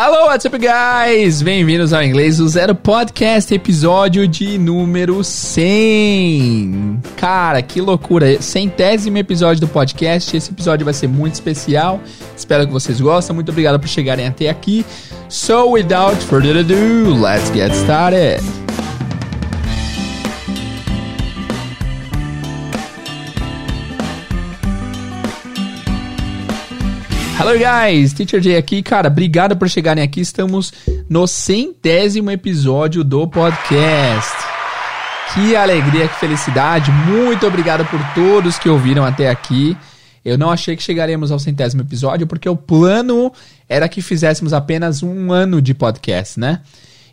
Hello, what's up, guys? Bem-vindos ao Inglês do Zero Podcast, episódio de número 100. Cara, que loucura! Centésimo episódio do podcast. Esse episódio vai ser muito especial. Espero que vocês gostem. Muito obrigado por chegarem até aqui. So, without further ado, let's get started. Hello guys, Teacher Jay aqui, cara, obrigado por chegarem aqui. Estamos no centésimo episódio do podcast. Que alegria, que felicidade. Muito obrigado por todos que ouviram até aqui. Eu não achei que chegaremos ao centésimo episódio porque o plano era que fizéssemos apenas um ano de podcast, né?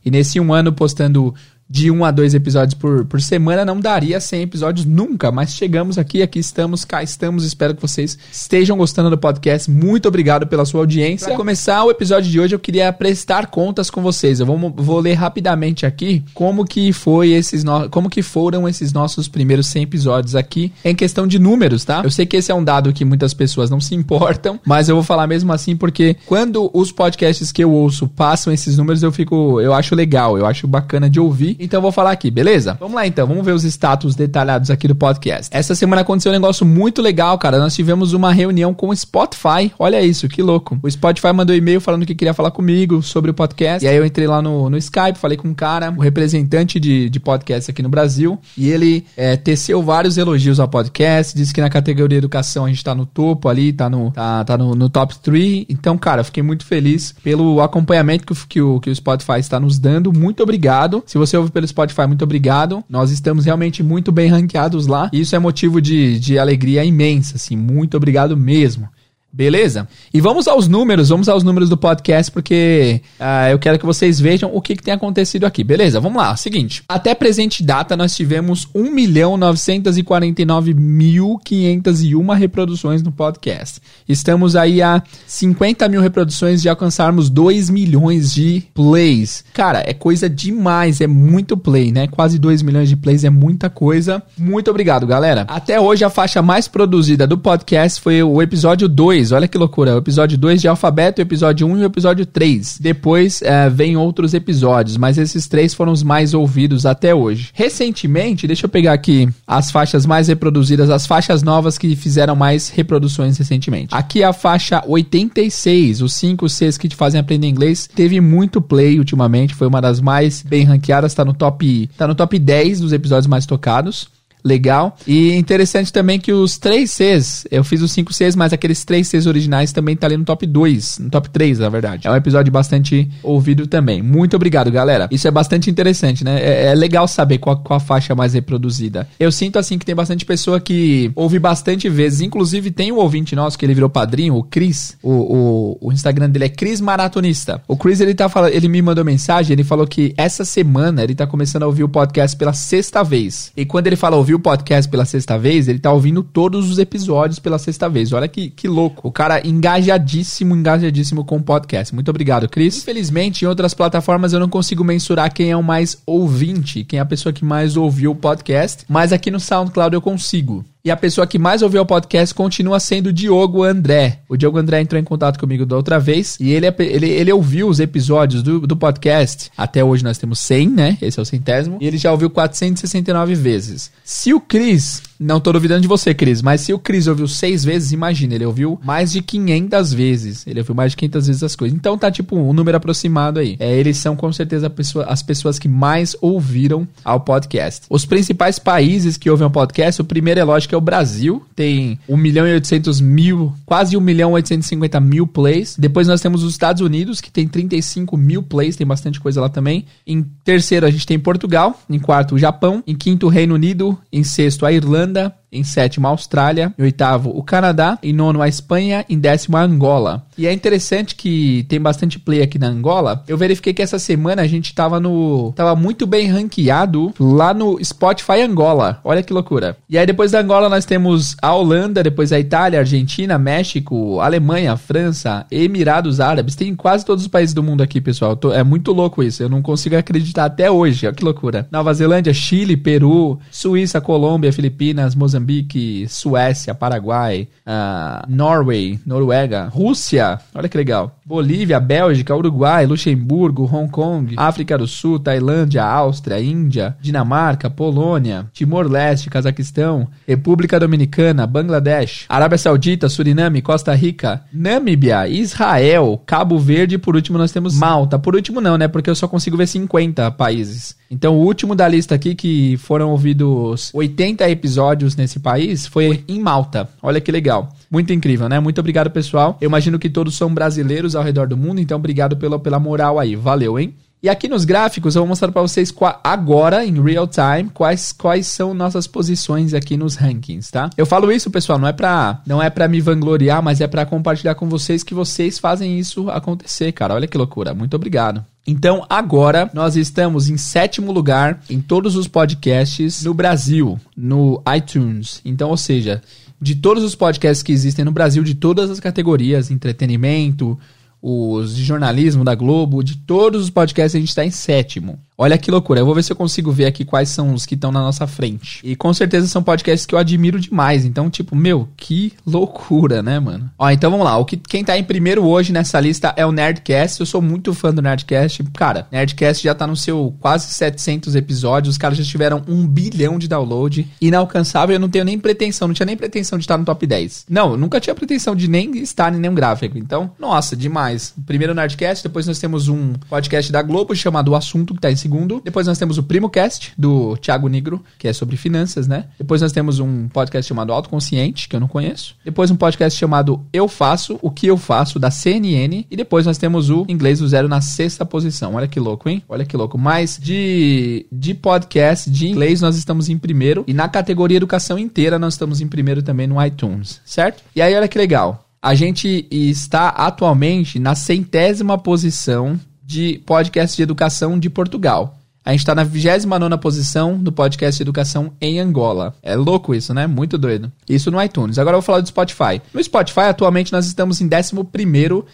E nesse um ano postando de um a dois episódios por, por semana não daria 100 episódios nunca, mas chegamos aqui, aqui estamos, cá estamos. Espero que vocês estejam gostando do podcast. Muito obrigado pela sua audiência. Para começar o episódio de hoje, eu queria prestar contas com vocês. Eu vou, vou ler rapidamente aqui como que foi esses no... como que foram esses nossos primeiros 100 episódios aqui em questão de números, tá? Eu sei que esse é um dado que muitas pessoas não se importam, mas eu vou falar mesmo assim porque quando os podcasts que eu ouço passam esses números, eu fico, eu acho legal, eu acho bacana de ouvir então eu vou falar aqui, beleza? Vamos lá então, vamos ver os status detalhados aqui do podcast. Essa semana aconteceu um negócio muito legal, cara. Nós tivemos uma reunião com o Spotify. Olha isso, que louco. O Spotify mandou e-mail falando que queria falar comigo sobre o podcast. E aí eu entrei lá no, no Skype, falei com um cara, o um representante de, de podcast aqui no Brasil. E ele é, teceu vários elogios ao podcast. Disse que na categoria educação a gente tá no topo ali, tá no, tá, tá no, no top 3. Então, cara, fiquei muito feliz pelo acompanhamento que, que, o, que o Spotify está nos dando. Muito obrigado. Se você ouve pelo Spotify, muito obrigado. Nós estamos realmente muito bem ranqueados lá. E isso é motivo de, de alegria imensa, assim. Muito obrigado mesmo. Beleza? E vamos aos números, vamos aos números do podcast, porque uh, eu quero que vocês vejam o que, que tem acontecido aqui. Beleza? Vamos lá. Seguinte, até presente data nós tivemos 1.949.501 reproduções no podcast. Estamos aí a 50 mil reproduções de alcançarmos 2 milhões de plays. Cara, é coisa demais, é muito play, né? Quase 2 milhões de plays é muita coisa. Muito obrigado, galera. Até hoje a faixa mais produzida do podcast foi o episódio 2 2, olha que loucura. O episódio 2 de alfabeto, o episódio 1 um e o episódio 3. Depois é, vem outros episódios, mas esses três foram os mais ouvidos até hoje. Recentemente, deixa eu pegar aqui as faixas mais reproduzidas, as faixas novas que fizeram mais reproduções recentemente. Aqui a faixa 86, os 5 Cs que te fazem aprender inglês, teve muito play ultimamente, foi uma das mais bem ranqueadas, tá no top, tá no top 10 dos episódios mais tocados legal. E interessante também que os 3 Cs, eu fiz os 5 Cs, mas aqueles 3 Cs originais também tá ali no top 2, no top 3, na verdade. É um episódio bastante ouvido também. Muito obrigado, galera. Isso é bastante interessante, né? É, é legal saber qual, qual a faixa mais reproduzida. Eu sinto assim que tem bastante pessoa que ouve bastante vezes. Inclusive, tem um ouvinte nosso que ele virou padrinho, o Cris. O, o, o Instagram dele é Cris Maratonista. O Cris, ele tá falando, ele me mandou mensagem, ele falou que essa semana ele tá começando a ouvir o podcast pela sexta vez. E quando ele fala ouvir ouviu o podcast pela sexta vez, ele tá ouvindo todos os episódios pela sexta vez. Olha que, que louco. O cara engajadíssimo, engajadíssimo com o podcast. Muito obrigado, Cris. Infelizmente, em outras plataformas eu não consigo mensurar quem é o mais ouvinte, quem é a pessoa que mais ouviu o podcast, mas aqui no SoundCloud eu consigo. E a pessoa que mais ouviu o podcast continua sendo o Diogo André. O Diogo André entrou em contato comigo da outra vez e ele, ele, ele ouviu os episódios do, do podcast. Até hoje nós temos 100, né? Esse é o centésimo. E ele já ouviu 469 vezes. Se o Cris não tô duvidando de você, Cris, mas se o Cris ouviu seis vezes, imagina, ele ouviu mais de 500 vezes. Ele ouviu mais de 500 vezes as coisas. Então tá tipo um número aproximado aí. É, eles são com certeza pessoa, as pessoas que mais ouviram ao podcast. Os principais países que ouvem o podcast, o primeiro é lógico é o Brasil, tem 1 milhão e 800 mil, quase 1 milhão e 850 mil plays. Depois nós temos os Estados Unidos, que tem 35 mil plays, tem bastante coisa lá também. Em terceiro a gente tem Portugal, em quarto o Japão, em quinto o Reino Unido, em sexto a Irlanda, Irlanda, em sétimo a Austrália, em oitavo o Canadá, em nono a Espanha, em décimo a Angola. E é interessante que tem bastante play aqui na Angola. Eu verifiquei que essa semana a gente tava no tava muito bem ranqueado lá no Spotify Angola. Olha que loucura. E aí depois da Angola nós temos a Holanda, depois a Itália, Argentina, México, Alemanha, França, Emirados Árabes. Tem quase todos os países do mundo aqui, pessoal. Tô, é muito louco isso. Eu não consigo acreditar até hoje. Olha que loucura. Nova Zelândia, Chile, Peru, Suíça, Colômbia, Filipinas, Moçambique, Moçambique, Suécia, Paraguai, uh, Norway, Noruega, Rússia, olha que legal. Bolívia, Bélgica, Uruguai, Luxemburgo, Hong Kong, África do Sul, Tailândia, Áustria, Índia, Dinamarca, Polônia, Timor-Leste, Cazaquistão, República Dominicana, Bangladesh, Arábia Saudita, Suriname, Costa Rica, Namíbia, Israel, Cabo Verde por último nós temos Malta. Por último não, né? Porque eu só consigo ver 50 países. Então, o último da lista aqui, que foram ouvidos 80 episódios nesse país, foi em Malta. Olha que legal. Muito incrível, né? Muito obrigado, pessoal. Eu imagino que todos são brasileiros ao redor do mundo, então obrigado pela, pela moral aí. Valeu, hein? E aqui nos gráficos eu vou mostrar para vocês agora, em real time, quais, quais são nossas posições aqui nos rankings, tá? Eu falo isso, pessoal, não é pra, não é pra me vangloriar, mas é para compartilhar com vocês que vocês fazem isso acontecer, cara. Olha que loucura. Muito obrigado. Então, agora nós estamos em sétimo lugar em todos os podcasts no Brasil, no iTunes. Então, ou seja, de todos os podcasts que existem no Brasil, de todas as categorias, entretenimento, os de jornalismo da Globo, de todos os podcasts a gente está em sétimo. Olha que loucura. Eu vou ver se eu consigo ver aqui quais são os que estão na nossa frente. E com certeza são podcasts que eu admiro demais. Então, tipo, meu, que loucura, né, mano? Ó, então vamos lá. O que, quem tá em primeiro hoje nessa lista é o Nerdcast. Eu sou muito fã do Nerdcast. Cara, Nerdcast já tá no seu quase 700 episódios. Os caras já tiveram um bilhão de download. Inalcançável. Eu não tenho nem pretensão. Não tinha nem pretensão de estar no top 10. Não, nunca tinha pretensão de nem estar em nenhum gráfico. Então, nossa, demais. Primeiro o Nerdcast. Depois nós temos um podcast da Globo chamado O Assunto, que tá em segundo. Depois nós temos o Primo Cast, do Thiago Negro, que é sobre finanças, né? Depois nós temos um podcast chamado Autoconsciente, que eu não conheço. Depois um podcast chamado Eu Faço, O Que Eu Faço, da CNN. E depois nós temos o Inglês do Zero na sexta posição. Olha que louco, hein? Olha que louco. Mas de, de podcast de inglês nós estamos em primeiro. E na categoria educação inteira nós estamos em primeiro também no iTunes, certo? E aí olha que legal. A gente está atualmente na centésima posição de podcast de educação de Portugal. A gente tá na 29 posição do podcast Educação em Angola. É louco isso, né? Muito doido. Isso no iTunes. Agora eu vou falar do Spotify. No Spotify, atualmente, nós estamos em 11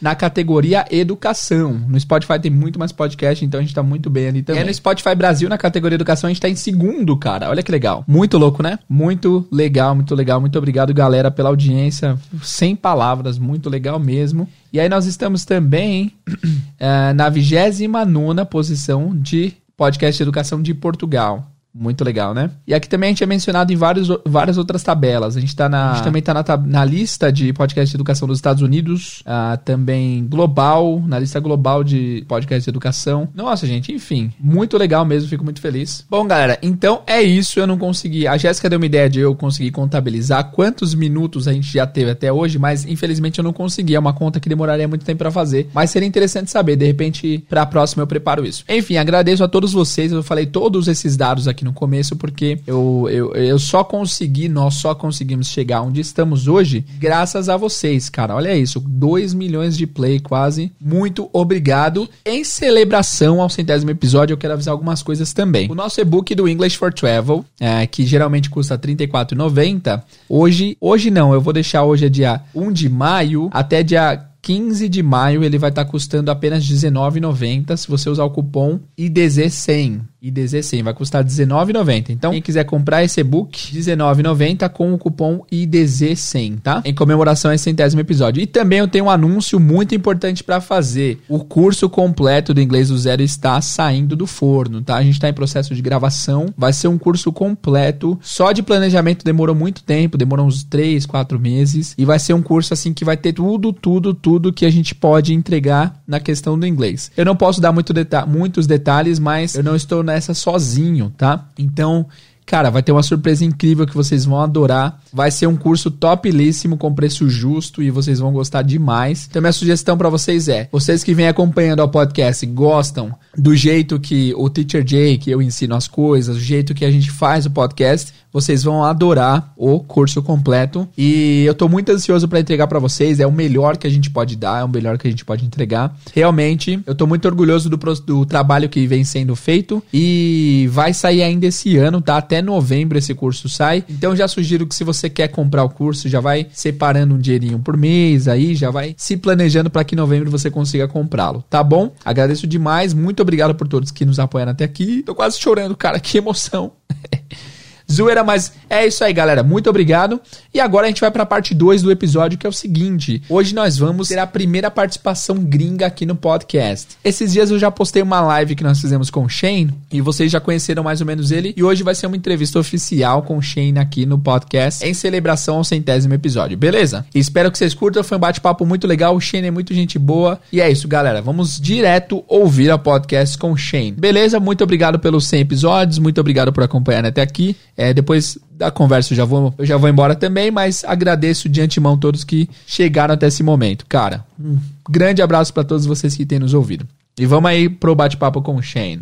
na categoria Educação. No Spotify tem muito mais podcast, então a gente tá muito bem ali também. É no Spotify Brasil, na categoria Educação, a gente tá em segundo, cara. Olha que legal. Muito louco, né? Muito legal, muito legal. Muito obrigado, galera, pela audiência. Sem palavras, muito legal mesmo. E aí nós estamos também uh, na 29 posição de podcast educação de Portugal. Muito legal, né? E aqui também a gente é mencionado em vários, várias outras tabelas. A gente, tá na, a gente também tá na, na lista de podcast de educação dos Estados Unidos, uh, também global, na lista global de podcast de educação. Nossa, gente, enfim, muito legal mesmo, fico muito feliz. Bom, galera, então é isso. Eu não consegui. A Jéssica deu uma ideia de eu conseguir contabilizar quantos minutos a gente já teve até hoje, mas infelizmente eu não consegui. É uma conta que demoraria muito tempo para fazer, mas seria interessante saber. De repente, para a próxima eu preparo isso. Enfim, agradeço a todos vocês. Eu falei todos esses dados aqui aqui no começo, porque eu, eu, eu só consegui, nós só conseguimos chegar onde estamos hoje graças a vocês, cara. Olha isso, 2 milhões de play quase. Muito obrigado. Em celebração ao centésimo episódio, eu quero avisar algumas coisas também. O nosso e-book do English for Travel, é, que geralmente custa R$ 34,90, hoje, hoje não, eu vou deixar hoje é dia 1 de maio até dia 15 de maio ele vai estar tá custando apenas R$19,90 se você usar o cupom IDZ100. IDZ100 vai custar R$19,90. Então, quem quiser comprar esse e-book, R$19,90 com o cupom IDZ100, tá? Em comemoração a esse centésimo episódio. E também eu tenho um anúncio muito importante para fazer. O curso completo do Inglês do Zero está saindo do forno, tá? A gente está em processo de gravação. Vai ser um curso completo. Só de planejamento demorou muito tempo, demorou uns 3, 4 meses. E vai ser um curso assim que vai ter tudo, tudo, tudo que a gente pode entregar na questão do inglês. Eu não posso dar muito deta muitos detalhes, mas eu não estou nessa sozinho, tá? Então, cara, vai ter uma surpresa incrível que vocês vão adorar. Vai ser um curso topilíssimo com preço justo e vocês vão gostar demais. Então, minha sugestão para vocês é: vocês que vêm acompanhando o podcast gostam do jeito que o Teacher Jay, que eu ensino as coisas, do jeito que a gente faz o podcast, vocês vão adorar o curso completo. E eu tô muito ansioso para entregar para vocês. É o melhor que a gente pode dar, é o melhor que a gente pode entregar. Realmente, eu tô muito orgulhoso do, do trabalho que vem sendo feito. E vai sair ainda esse ano, tá? Até novembro esse curso sai. Então já sugiro que se você quer comprar o curso, já vai separando um dinheirinho por mês aí, já vai se planejando para que em novembro você consiga comprá-lo, tá bom? Agradeço demais, muito obrigado por todos que nos apoiaram até aqui. Tô quase chorando, cara, que emoção. Zoeira, mas é isso aí, galera. Muito obrigado. E agora a gente vai pra parte 2 do episódio, que é o seguinte. Hoje nós vamos ter a primeira participação gringa aqui no podcast. Esses dias eu já postei uma live que nós fizemos com o Shane, e vocês já conheceram mais ou menos ele. E hoje vai ser uma entrevista oficial com o Shane aqui no podcast, em celebração ao centésimo episódio, beleza? Espero que vocês curtam, foi um bate-papo muito legal. O Shane é muito gente boa. E é isso, galera. Vamos direto ouvir a podcast com o Shane. Beleza? Muito obrigado pelos 100 episódios, muito obrigado por acompanhar até aqui. É, depois da conversa eu já, vou, eu já vou embora também, mas agradeço de antemão todos que chegaram até esse momento. Cara, um grande abraço para todos vocês que têm nos ouvido. E vamos aí pro bate-papo com o Shane.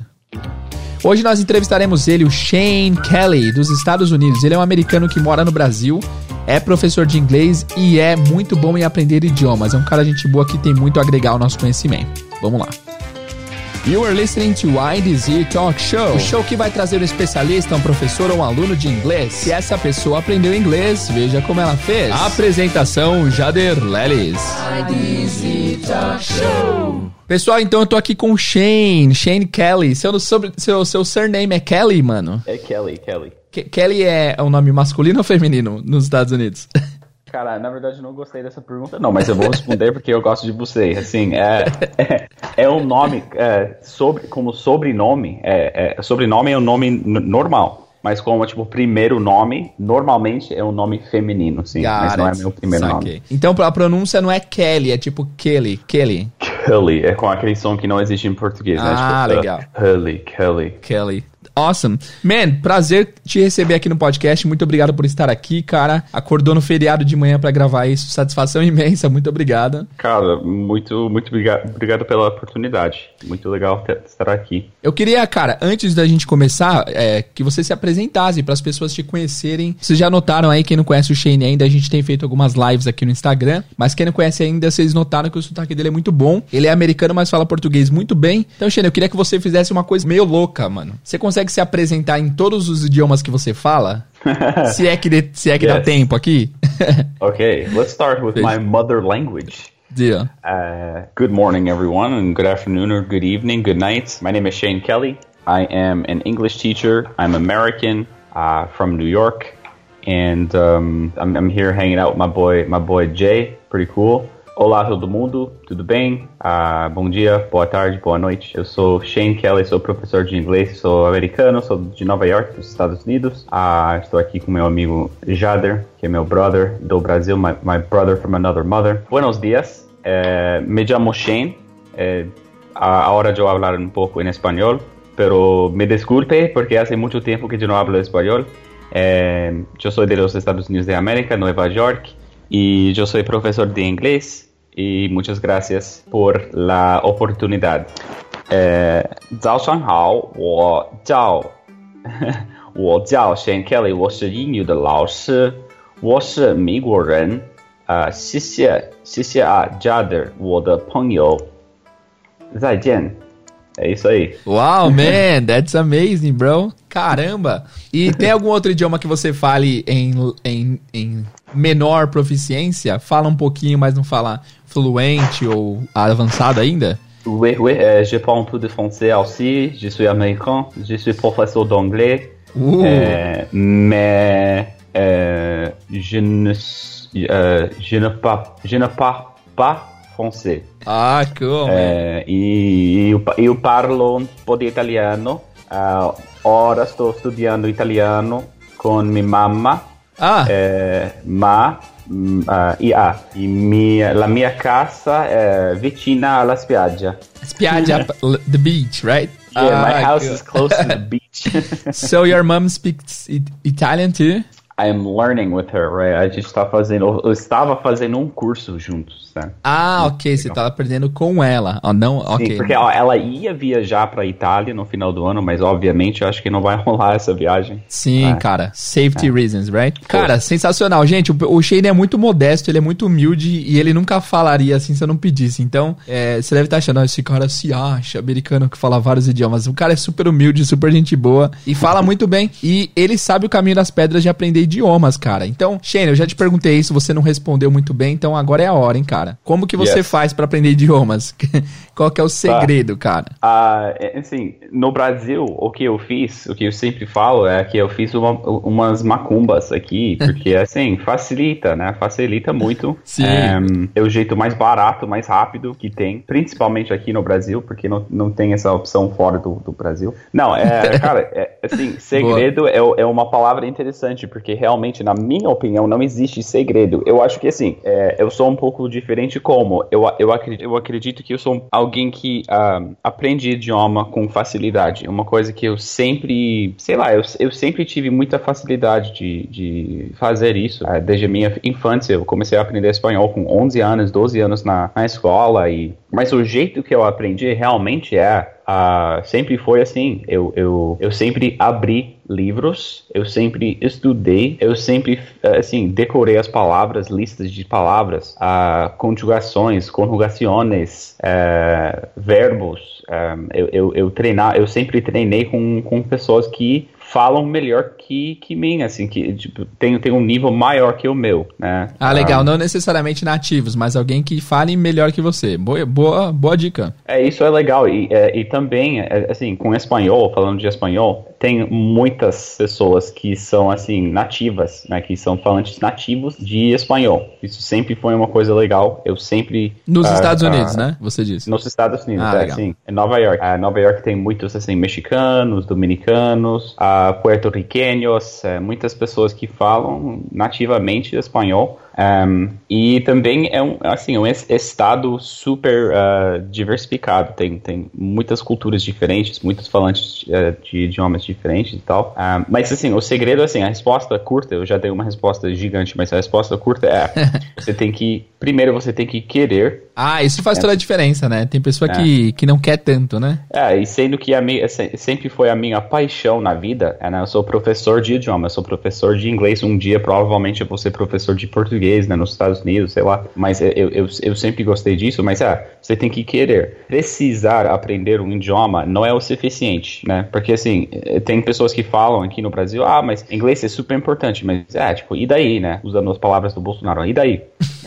Hoje nós entrevistaremos ele, o Shane Kelly, dos Estados Unidos. Ele é um americano que mora no Brasil, é professor de inglês e é muito bom em aprender idiomas. É um cara gente boa que tem muito a agregar ao nosso conhecimento. Vamos lá. You are listening to IDZ Talk Show, o show que vai trazer um especialista, um professor ou um aluno de inglês. Se essa pessoa aprendeu inglês, veja como ela fez. Apresentação Jader Lelis. IDZ Talk Show. Pessoal, então eu tô aqui com o Shane, Shane Kelly. Seu, sobre, seu, seu surname é Kelly, mano? É Kelly, Kelly. Ke Kelly é o um nome masculino ou feminino nos Estados Unidos? Cara, na verdade não gostei dessa pergunta, não, mas eu vou responder porque eu gosto de você. Assim, é, é, é um nome, é, sobre, como sobrenome, é, é, sobrenome é um nome normal. Mas como, tipo, primeiro nome, normalmente é um nome feminino, sim. Got mas não é meu primeiro nome. Então a pronúncia não é Kelly, é tipo Kelly, Kelly. Kelly, é com aquele som que não existe em português, né? Ah, tipo, legal. Kelly, Kelly. Kelly. Awesome. Man, prazer te receber aqui no podcast. Muito obrigado por estar aqui, cara. Acordou no feriado de manhã para gravar isso. Satisfação imensa. Muito obrigado. Cara, muito, muito obrigado, obrigado pela oportunidade. Muito legal estar aqui. Eu queria, cara, antes da gente começar, é, que você se apresentasse para as pessoas te conhecerem. Vocês já notaram aí, quem não conhece o Shane ainda, a gente tem feito algumas lives aqui no Instagram. Mas quem não conhece ainda, vocês notaram que o sotaque dele é muito bom. Ele é americano, mas fala português muito bem. Então, Shane, eu queria que você fizesse uma coisa meio louca, mano. Você consegue se apresentar em todos os idiomas que você fala? se é que, de, se é que yes. dá tempo aqui. okay, let's start with my mother language. Yeah. Uh, good morning, everyone, and good afternoon or good evening, good night. My name is Shane Kelly. I am an English teacher. I'm American uh, from New York, and um, I'm, I'm, here hanging out with my boy, my boy Jay. Pretty cool. Olá todo mundo, tudo bem? Ah, bom dia, boa tarde, boa noite. Eu sou Shane Kelly, sou professor de inglês, sou americano, sou de Nova York, dos Estados Unidos. Ah, estou aqui com meu amigo Jader, que é meu brother do Brasil, my, my brother from another mother. Buenos dias, eh, me chamo Shane. Eh, ahora yo hablar un poco en español, pero me disculpe porque hace mucho tiempo que yo no hablo español. Eh, yo soy de los Estados Unidos de América, Nueva York, y yo soy profesor de inglés y muchas gracias por la oportunidad. Eh, 早上好，我叫我叫 Shane Kelly，我是英语的老师，我是美国人。啊，谢谢谢谢啊，Jader，我的朋友，再见。É isso aí. Wow, man, that's amazing, bro. Caramba! E tem algum outro idioma que você fale em, em, em menor proficiência? Fala um pouquinho, mas não fala fluente ou avançado ainda? Oui, oui, euh, je parle un peu de français aussi. Je suis américain. Je suis professeur d'anglais. Euh, mais euh, je ne, je ne parle, je ne parle pas français. Ah, cool. É, e eu, eu parlo um pouco de italiano. Uh, ora estou estudando italiano com minha mamma. Ah. É, ma uh, e ah, e minha, la mia casa è vicina alla spiaggia. Spiaggia, the beach, right? Yeah, ah, my house cool. is close to the beach. so your mom speaks Italian too? I am learning with her, right? A gente está fazendo, eu estava fazendo um curso juntos, né? Ah, ok, você estava aprendendo com ela, oh, não, ok. Sim, porque ó, ela ia viajar para Itália no final do ano, mas obviamente eu acho que não vai rolar essa viagem. Sim, é. cara, safety é. reasons, right? Cara, sensacional, gente. O, o Shane é muito modesto, ele é muito humilde e ele nunca falaria assim se eu não pedisse. Então, é, você deve estar achando, esse cara se acha americano que fala vários idiomas. O cara é super humilde, super gente boa e fala muito bem e ele sabe o caminho das pedras de aprender idiomas, cara. Então, Shane, eu já te perguntei isso, você não respondeu muito bem, então agora é a hora, hein, cara. Como que você yes. faz para aprender idiomas? Qual que é o segredo, tá. cara? Ah, assim, no Brasil, o que eu fiz, o que eu sempre falo é que eu fiz uma, umas macumbas aqui, porque assim, facilita, né? Facilita muito. Sim. É, é, o jeito mais barato, mais rápido que tem, principalmente aqui no Brasil, porque não, não tem essa opção fora do, do Brasil. Não, é, cara, é, assim, segredo é, é uma palavra interessante, porque realmente, na minha opinião, não existe segredo. Eu acho que assim, é, eu sou um pouco diferente como eu, eu, acredito, eu acredito que eu sou alguém que uh, aprende idioma com facilidade. Uma coisa que eu sempre, sei lá, eu, eu sempre tive muita facilidade de, de fazer isso. Uh, desde a minha infância, eu comecei a aprender espanhol com 11 anos, 12 anos na, na escola. E, mas o jeito que eu aprendi realmente é Uh, sempre foi assim. Eu, eu, eu sempre abri livros, eu sempre estudei, eu sempre assim decorei as palavras, listas de palavras, uh, conjugações, conjugações, uh, verbos. Um, eu, eu, eu treinar, eu sempre treinei com, com pessoas que falam melhor que, que mim, assim, que tipo, tem, tem um nível maior que o meu, né? Ah, legal. Um, não necessariamente nativos, mas alguém que fale melhor que você. Boa, boa, boa dica. É, isso é legal. E, é, e também, é, assim, com espanhol, falando de espanhol, tem muitas pessoas que são, assim, nativas, né? Que são falantes nativos de espanhol. Isso sempre foi uma coisa legal. Eu sempre... Nos uh, Estados Unidos, uh, né? Você disse. Nos Estados Unidos, ah, é, sim. Em Nova York. Nova York tem muitos, assim, mexicanos, dominicanos, uh, puerto-riqueños, é, muitas pessoas que falam nativamente espanhol. Um, e também é um, assim, um estado super uh, diversificado. Tem, tem muitas culturas diferentes, muitos falantes uh, de idiomas diferentes e tal. Um, mas assim, o segredo, assim, a resposta curta, eu já dei uma resposta gigante, mas a resposta curta é: você tem que, primeiro você tem que querer. Ah, isso faz é. toda a diferença, né? Tem pessoa é. que, que não quer tanto, né? É, e sendo que a minha, sempre foi a minha paixão na vida, é, né? eu sou professor de idioma, eu sou professor de inglês. Um dia, provavelmente, eu vou ser professor de português português, né, nos Estados Unidos, sei lá. Mas eu, eu, eu sempre gostei disso, mas é, você tem que querer. Precisar aprender um idioma não é o suficiente, né? Porque assim, tem pessoas que falam aqui no Brasil, ah, mas inglês é super importante, mas é, tipo, e daí, né? Usando as palavras do Bolsonaro, e daí?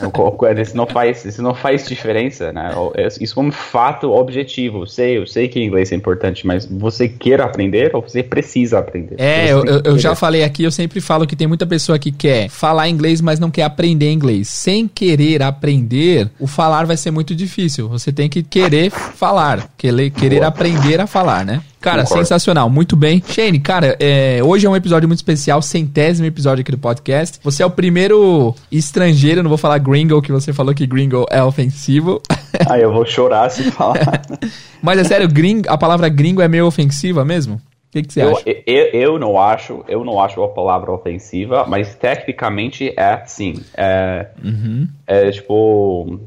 isso não faz, isso não faz diferença, né? É, isso é um fato objetivo. Eu sei, eu sei que inglês é importante, mas você quer aprender ou você precisa aprender? É, eu, eu já falei aqui, eu sempre falo que tem muita pessoa que quer falar inglês, mas não quer aprender inglês. Sem querer aprender, o falar vai ser muito difícil. Você tem que querer falar, querer, querer aprender a falar, né? Cara, Concordo. sensacional, muito bem. Shane, cara, é, hoje é um episódio muito especial, centésimo episódio aqui do podcast. Você é o primeiro estrangeiro, não vou falar gringo, que você falou que gringo é ofensivo. Ah, eu vou chorar se falar. Mas é sério, gringo, a palavra gringo é meio ofensiva mesmo? O que, que você eu, acha? Eu, eu, não acho, eu não acho a palavra ofensiva, mas tecnicamente é sim. É, uhum. é tipo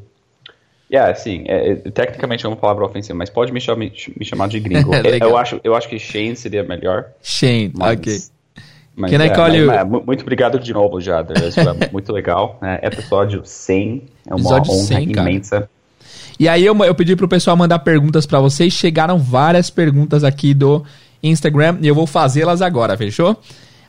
Yeah, sim, é, é, tecnicamente é uma palavra ofensiva, mas pode me, chamar, me chamar de gringo. É, eu, acho, eu acho que Shane seria melhor. Shane, mas, ok. Mas, Can I call you... muito obrigado de novo, Jader. É muito legal. É, episódio 100 é uma episódio honra 100, imensa. Cara. E aí eu, eu pedi pro pessoal mandar perguntas para vocês. Chegaram várias perguntas aqui do Instagram e eu vou fazê-las agora, fechou?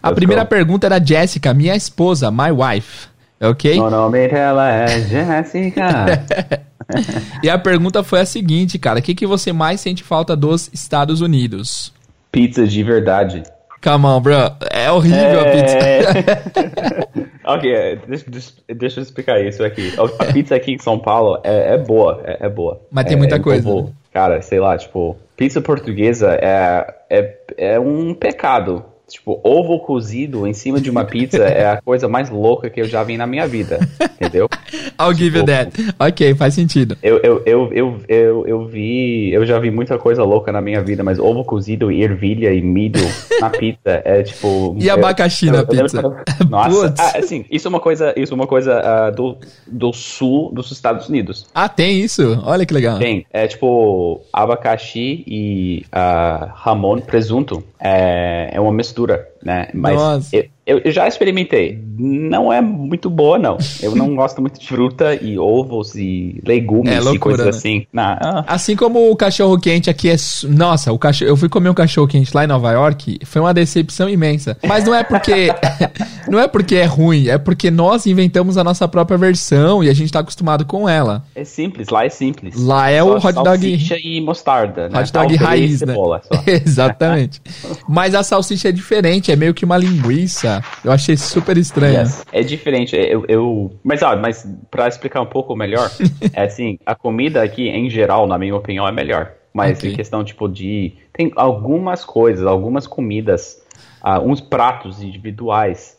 A Let's primeira go. pergunta é da Jessica, minha esposa, my wife. Ok? O nome dela é Jessica. e a pergunta foi a seguinte, cara: o que, que você mais sente falta dos Estados Unidos? Pizza de verdade. Come on, bro. É horrível é... a pizza. ok, é, deixa, deixa, eu explicar isso aqui. A pizza aqui em São Paulo é, é boa, é, é, boa. Mas tem muita é, coisa. Né? Cara, sei lá, tipo, pizza portuguesa é, é, é um pecado Tipo, ovo cozido em cima de uma pizza é a coisa mais louca que eu já vi na minha vida, entendeu? I'll give tipo, you that. Ok, faz sentido. Eu, eu, eu, eu, eu, eu, vi, eu já vi muita coisa louca na minha vida, mas ovo cozido e ervilha e milho na pizza é tipo... E abacaxi na pizza. nossa, ah, assim, isso é uma coisa, isso é uma coisa uh, do, do sul dos Estados Unidos. Ah, tem isso? Olha que legal. Tem, é tipo abacaxi e uh, ramon, presunto, é, é uma mistura mistura, né? Mas eu, Eu, eu, já experimentei. Não é muito boa, não. Eu não gosto muito de fruta e ovos e legumes é, loucura, e coisas né? assim. Ah. Assim como o cachorro quente aqui é. Nossa, o cachorro, eu fui comer um cachorro quente lá em Nova York, foi uma decepção imensa. Mas não é porque. não é porque é ruim, é porque nós inventamos a nossa própria versão e a gente tá acostumado com ela. É simples, lá é simples. Lá é Só o hot dog. e mostarda, né? Hot dog raiz, né? Exatamente. Mas a salsicha é diferente, é meio que uma linguiça. Eu achei super estranho. Yes. É diferente. Eu, eu... Mas, ah, mas para explicar um pouco melhor, é assim, a comida aqui, em geral, na minha opinião, é melhor. Mas okay. em questão, tipo, de... Tem algumas coisas, algumas comidas, uh, uns pratos individuais.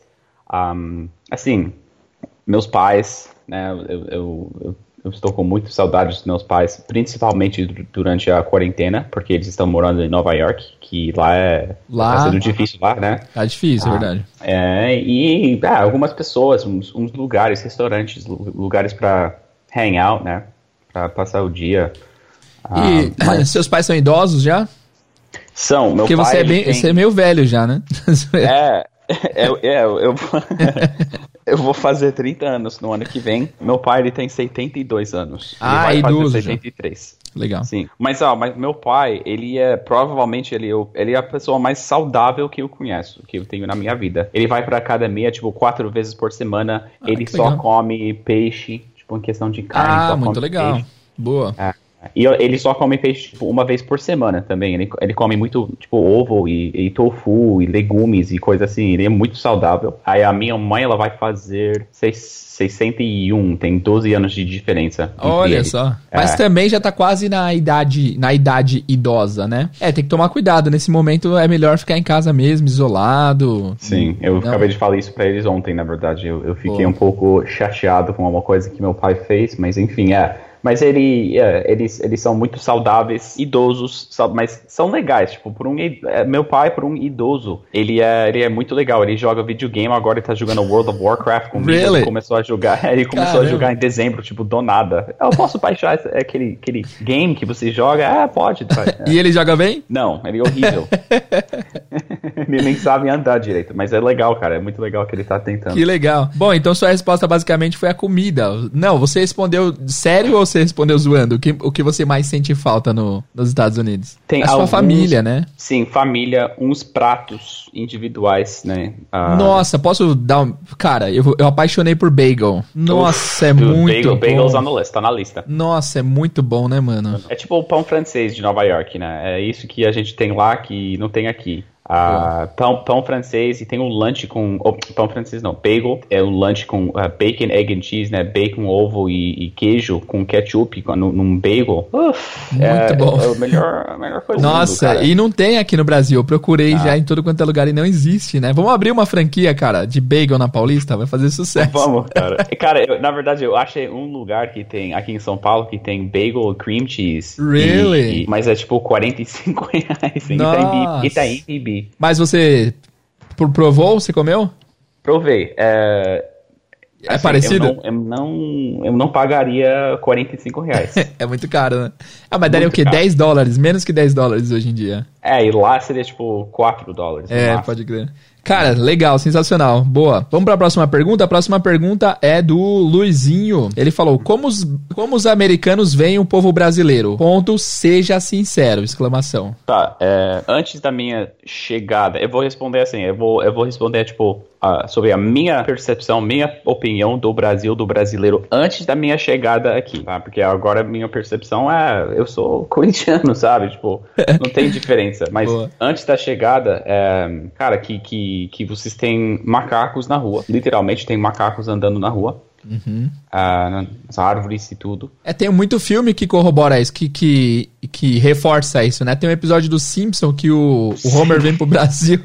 Um, assim, meus pais, né, eu, eu, eu eu estou com muito saudade dos meus pais, principalmente durante a quarentena, porque eles estão morando em Nova York, que lá é lá, tá sendo difícil lá, né? Tá difícil, é ah, é verdade. É, e ah, algumas pessoas, uns, uns, lugares, restaurantes, lugares para hang out, né? Para passar o dia. E ah, mas... seus pais são idosos já? São, meu Porque pai. Porque você, é bem, tem... você é meio velho já, né? é, é, é eu, eu, eu vou fazer 30 anos no ano que vem. Meu pai, ele tem 72 anos. Ah, ele vai idoso fazer 73. Já. Legal. Sim. Mas, ó, mas meu pai, ele é, provavelmente, ele, ele é a pessoa mais saudável que eu conheço, que eu tenho na minha vida. Ele vai pra academia, tipo, quatro vezes por semana. Ah, ele só legal. come peixe, tipo, em questão de carne. Ah, muito legal. Peixe. Boa. É. E ele só come peixe tipo, uma vez por semana também. Ele, ele come muito, tipo, ovo e, e, tofu e legumes e coisa assim. Ele é muito saudável. Aí a minha mãe, ela vai fazer 61, tem 12 anos de diferença. Olha só. É. Mas também já tá quase na idade, na idade idosa, né? É, tem que tomar cuidado. Nesse momento é melhor ficar em casa mesmo, isolado. Sim, eu Não. acabei de falar isso para eles ontem, na verdade. Eu, eu fiquei Pô. um pouco chateado com uma coisa que meu pai fez, mas enfim, é mas ele, é, eles, eles são muito saudáveis, idosos, mas são legais. Tipo, por um é, meu pai, por um idoso, ele é, ele é muito legal. Ele joga videogame, agora ele tá jogando World of Warcraft comigo. Really? Ele começou a jogar. Ele começou Caramba. a jogar em dezembro, tipo, do nada. Eu posso baixar aquele, aquele game que você joga? Ah, pode. Tá. e ele joga bem? Não, ele é horrível. nem sabe andar direito, mas é legal, cara. É muito legal que ele tá tentando. Que legal. Bom, então sua resposta basicamente foi a comida. Não, você respondeu sério ou você respondeu zoando? O que, o que você mais sente falta no, nos Estados Unidos? Tem a alguns, sua família, né? Sim, família, uns pratos individuais, né? Uh... Nossa, posso dar um... Cara, eu, eu apaixonei por bagel. Nossa, Uf, é muito bagel, bom. Bagels tá lista, tá na lista. Nossa, é muito bom, né, mano? É tipo o pão francês de Nova York, né? É isso que a gente tem lá que não tem aqui. Uh, pão, pão francês e tem um lanche com. Oh, pão francês não, bagel. É um lanche com uh, bacon, egg and cheese, né? Bacon, ovo e, e queijo com ketchup no, num bagel. Uf, Muito é, bom. É, é a, melhor, a melhor coisa Nossa, mundo, e não tem aqui no Brasil. Eu procurei ah. já em todo quanto é lugar e não existe, né? Vamos abrir uma franquia, cara, de bagel na Paulista? Vai fazer sucesso. Vamos, cara. cara, eu, na verdade, eu achei um lugar que tem, aqui em São Paulo, que tem bagel cream cheese. Really? E, e, mas é tipo 45 reais. Nossa. Itaim Mas você provou? Você comeu? Provei. É, é assim, parecido? Eu não, eu não, eu, não, pagaria 45 reais. é muito caro, né? Ah, mas daria muito o quê? Caro. 10 dólares? Menos que 10 dólares hoje em dia. É, e lá seria tipo 4 dólares. É, pode crer. Cara, legal, sensacional. Boa. Vamos para a próxima pergunta. A próxima pergunta é do Luizinho. Ele falou: Como os, como os americanos veem o povo brasileiro? Ponto, seja sincero! Exclamação. Tá, é, antes da minha chegada, eu vou responder assim, eu vou, eu vou responder, tipo, uh, sobre a minha percepção, minha opinião do Brasil, do brasileiro, antes da minha chegada aqui, tá? Porque agora a minha percepção é, eu sou corintiano, sabe? Tipo, não tem diferença. Mas Boa. antes da chegada, é, cara, que, que, que vocês têm macacos na rua. Literalmente tem macacos andando na rua. Uhum. Ah, as árvores e tudo. É, tem muito filme que corrobora isso, que, que, que reforça isso, né? Tem um episódio do Simpson que o, o Homer vem pro Brasil,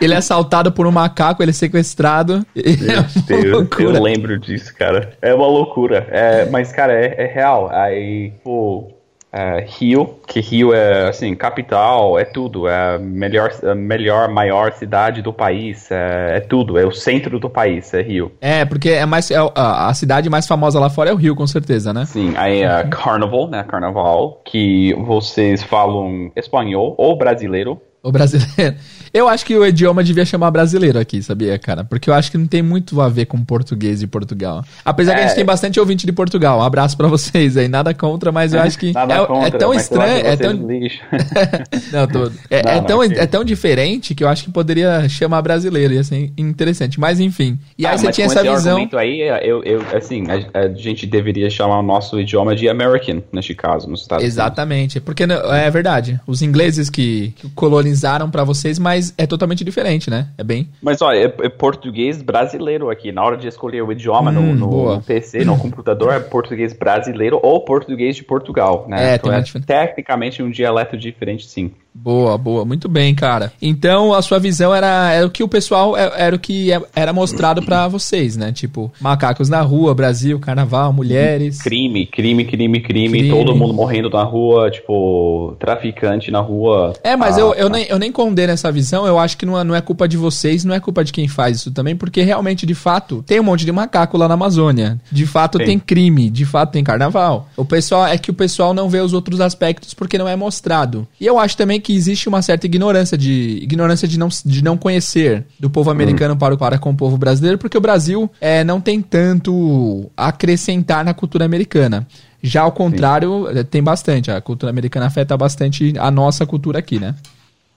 ele é assaltado por um macaco, ele é sequestrado. É Deus, eu lembro disso, cara. É uma loucura. É, mas, cara, é, é real. Aí, pô é, Rio, que Rio é assim capital, é tudo, é a melhor, a melhor, maior cidade do país, é, é tudo, é o centro do país, é Rio. É porque é mais é, a, a, cidade mais famosa lá fora é o Rio, com certeza, né? Sim, aí é Carnival, né? Carnaval, que vocês falam espanhol ou brasileiro O brasileiro. Eu acho que o idioma devia chamar brasileiro aqui, sabia, cara? Porque eu acho que não tem muito a ver com português de Portugal. Apesar é. que a gente é. tem bastante ouvinte de Portugal. Um abraço para vocês aí. Nada contra, mas eu acho que é, é contra, é, tão estranho. É tão... não, tô... é, não, é, tão, é tão diferente que eu acho que poderia chamar brasileiro. Ia ser interessante. Mas enfim. E aí ah, você tinha essa visão. aí, eu, eu, assim, a, a, gente deveria chamar o nosso idioma de American, neste caso, nos Estados Exatamente. Unidos. Porque é verdade. Os ingleses que colonizaram para vocês, mas é totalmente diferente, né? É bem. Mas olha, é, é português brasileiro aqui. Na hora de escolher o idioma hum, no, no PC, no computador, é português brasileiro ou português de Portugal, né? É, então é tecnicamente um dialeto diferente, sim. Boa, boa, muito bem, cara. Então a sua visão era, era o que o pessoal é, era o que é, era mostrado para vocês, né? Tipo, macacos na rua, Brasil, carnaval, mulheres. Crime, crime, crime, crime, crime. todo mundo morrendo na rua, tipo, traficante na rua. É, mas ah, eu, eu, nem, eu nem condeno essa visão, eu acho que não é, não é culpa de vocês, não é culpa de quem faz isso também, porque realmente, de fato, tem um monte de macaco lá na Amazônia. De fato, Sim. tem crime, de fato, tem carnaval. O pessoal é que o pessoal não vê os outros aspectos porque não é mostrado. E eu acho também que existe uma certa ignorância de ignorância de não, de não conhecer do povo americano para, para com o povo brasileiro, porque o Brasil é, não tem tanto a acrescentar na cultura americana. Já ao contrário, Sim. tem bastante. A cultura americana afeta bastante a nossa cultura aqui, né?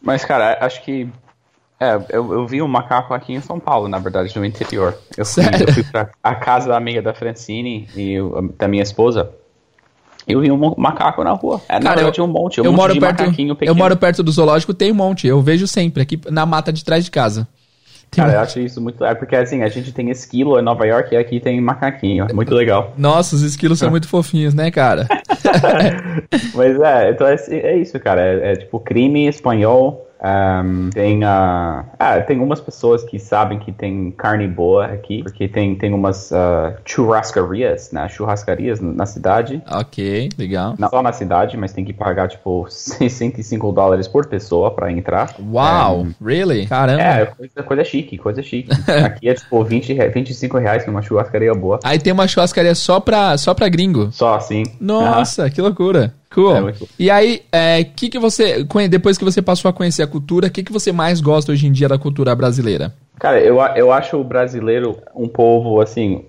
Mas, cara, acho que. É, eu, eu vi um macaco aqui em São Paulo, na verdade, no interior. Eu fui, eu fui pra a casa da amiga da Francine e da minha esposa. Eu vi um macaco na rua. É, Cara, eu tinha um monte. Um eu, monte moro perto, eu moro perto do zoológico, tem um monte. Eu vejo sempre, aqui na mata de trás de casa. Tem Cara, um... eu acho isso muito. É porque assim, a gente tem esquilo em Nova York e aqui tem macaquinho. É muito legal. Nossa, os esquilos são muito fofinhos, né, cara? Mas é, então é, é isso, cara. É, é tipo crime espanhol um, tem, uh, ah, tem umas pessoas que sabem que tem carne boa aqui, porque tem, tem umas uh, churrascarias, né? Churrascarias na cidade. Ok, legal. Não só na cidade, mas tem que pagar, tipo, 65 dólares por pessoa pra entrar. Uau, um, really? Caramba. É, coisa, coisa chique, coisa chique. aqui é, tipo, 20, 25 reais numa churrascaria boa. Aí tem uma churrascaria só pra, só pra gringo? Só, sim. Nossa, que loucura. Cool. É e aí, é, que que você, depois que você passou a conhecer a cultura, o que, que você mais gosta hoje em dia da cultura brasileira? Cara, eu, eu acho o brasileiro um povo, assim,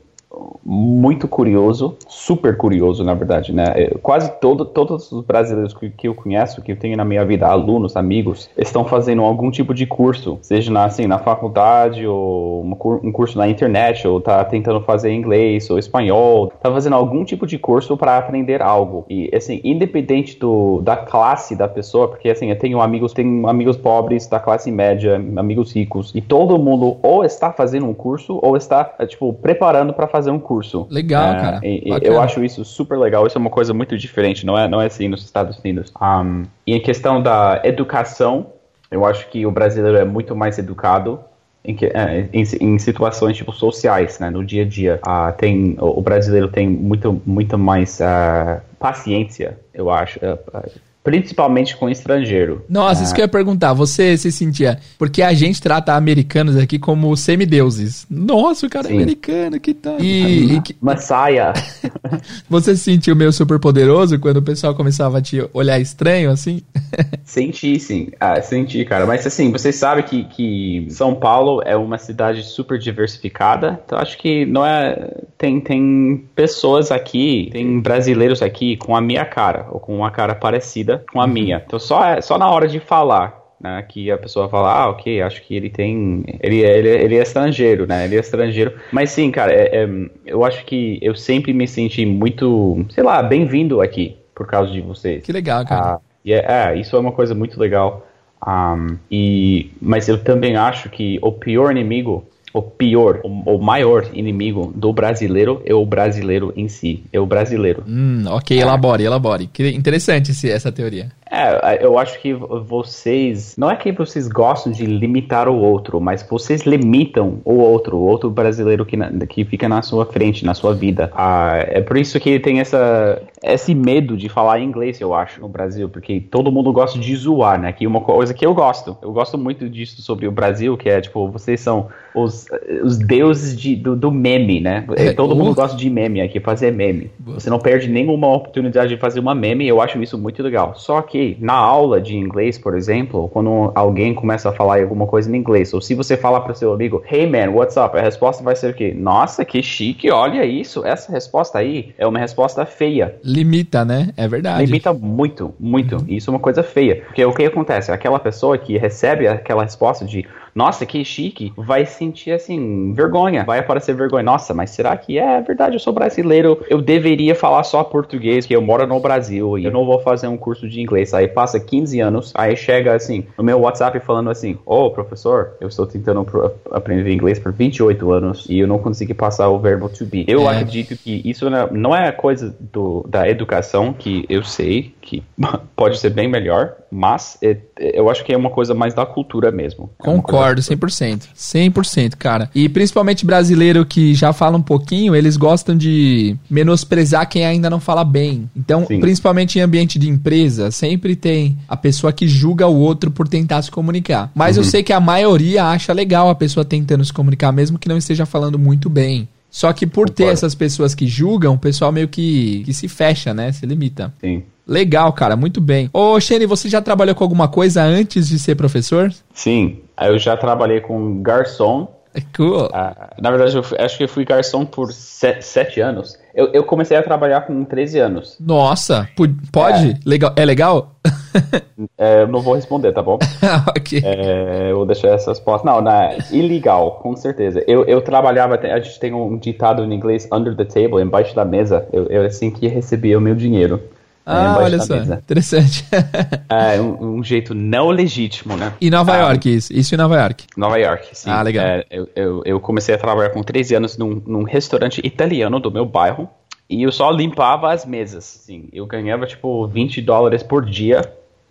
muito curioso, super curioso, na verdade, né? É, quase todo, todos os brasileiros que, que eu conheço, que eu tenho na minha vida, alunos, amigos, estão fazendo algum tipo de curso, seja na, assim, na faculdade, ou um curso na internet, ou tá tentando fazer inglês ou espanhol, tá fazendo algum tipo de curso para aprender algo. E, assim, independente do, da classe da pessoa, porque, assim, eu tenho amigos, tenho amigos pobres da classe média, amigos ricos, e todo mundo ou está fazendo um curso, ou está, tipo, preparando para fazer fazer um curso. Legal, é, cara. eu acho isso super legal. Isso é uma coisa muito diferente, não é, não é assim nos Estados Unidos. Um, e em questão da educação, eu acho que o brasileiro é muito mais educado em, é, em, em, situações tipo sociais, né, no dia a dia. Uh, tem, o, o, brasileiro tem muito, muito mais uh, paciência, eu acho. Uh, Principalmente com estrangeiro. Nossa, ah. isso que eu ia perguntar. Você se sentia. Porque a gente trata americanos aqui como semideuses. Nossa, o cara é Sim. é americano, que tal? E, e que... Massaia. você se sentiu meio super poderoso quando o pessoal começava a te olhar estranho, assim? Senti, sim. Ah, senti, cara. Mas assim, vocês sabem que, que São Paulo é uma cidade super diversificada. Então acho que não é. Tem, tem pessoas aqui, tem brasileiros aqui com a minha cara, ou com uma cara parecida com a minha. Então só, é, só na hora de falar, né, que a pessoa fala, ah, ok, acho que ele tem, ele, é, ele, é, ele é estrangeiro, né, ele é estrangeiro. Mas sim, cara, é, é, eu acho que eu sempre me senti muito, sei lá, bem-vindo aqui por causa de vocês. Que legal, cara. Ah, é, é, isso é uma coisa muito legal. Um, e, mas eu também acho que o pior inimigo o pior, o, o, maior inimigo do brasileiro é o brasileiro em si, é o brasileiro. Hum, ok, elabore, elabore. Que interessante esse, essa teoria. É, eu acho que vocês. Não é que vocês gostam de limitar o outro, mas vocês limitam o outro, o outro brasileiro que, na, que fica na sua frente, na sua vida. Ah, é por isso que tem essa, esse medo de falar inglês, eu acho, no Brasil, porque todo mundo gosta de zoar, né? Que uma coisa que eu gosto. Eu gosto muito disso sobre o Brasil, que é tipo, vocês são os, os deuses de, do, do meme, né? É, todo mundo gosta de meme aqui, fazer meme. Você não perde nenhuma oportunidade de fazer uma meme, eu acho isso muito legal. Só que na aula de inglês, por exemplo, quando alguém começa a falar alguma coisa em inglês, ou se você falar para seu amigo, hey man, what's up? A resposta vai ser o quê? Nossa, que chique, olha isso. Essa resposta aí é uma resposta feia. Limita, né? É verdade. Limita muito, muito. Isso é uma coisa feia. Porque o que acontece? Aquela pessoa que recebe aquela resposta de nossa, que chique, vai sentir assim, vergonha, vai aparecer vergonha. Nossa, mas será que é verdade? Eu sou brasileiro, eu deveria falar só português, que eu moro no Brasil e eu não vou fazer um curso de inglês. Aí passa 15 anos, aí chega assim, no meu WhatsApp falando assim: Ô oh, professor, eu estou tentando aprender inglês por 28 anos e eu não consegui passar o verbo to be. Eu é. acredito que isso não é coisa do, da educação que eu sei que pode ser bem melhor, mas é, eu acho que é uma coisa mais da cultura mesmo. É Concordo, 100%. 100%, cara. E principalmente brasileiro que já fala um pouquinho, eles gostam de menosprezar quem ainda não fala bem. Então, Sim. principalmente em ambiente de empresa, sempre tem a pessoa que julga o outro por tentar se comunicar. Mas uhum. eu sei que a maioria acha legal a pessoa tentando se comunicar, mesmo que não esteja falando muito bem. Só que por Concordo. ter essas pessoas que julgam, o pessoal meio que, que se fecha, né? Se limita. Sim. Legal, cara, muito bem. Ô, Shane, você já trabalhou com alguma coisa antes de ser professor? Sim, eu já trabalhei com garçom. É cool. Uh, na verdade, eu acho que eu fui garçom por sete, sete anos. Eu, eu, comecei a trabalhar com 13 anos. Nossa, pode? É. Legal. É legal? é, eu não vou responder, tá bom? ok. É, eu vou deixar essas postas. Não, é ilegal, com certeza. Eu, eu trabalhava, a gente tem um ditado em inglês, under the table, embaixo da mesa. Eu, eu assim que recebia o meu dinheiro. Ah, olha só, mesa. interessante. é um, um, jeito não legítimo, né? E Nova ah, York, isso? Isso em Nova York? Nova York, sim. Ah, legal. É, eu, eu, eu, comecei a trabalhar com 13 anos num, num restaurante italiano do meu bairro e eu só limpava as mesas, assim. Eu ganhava, tipo, 20 dólares por dia,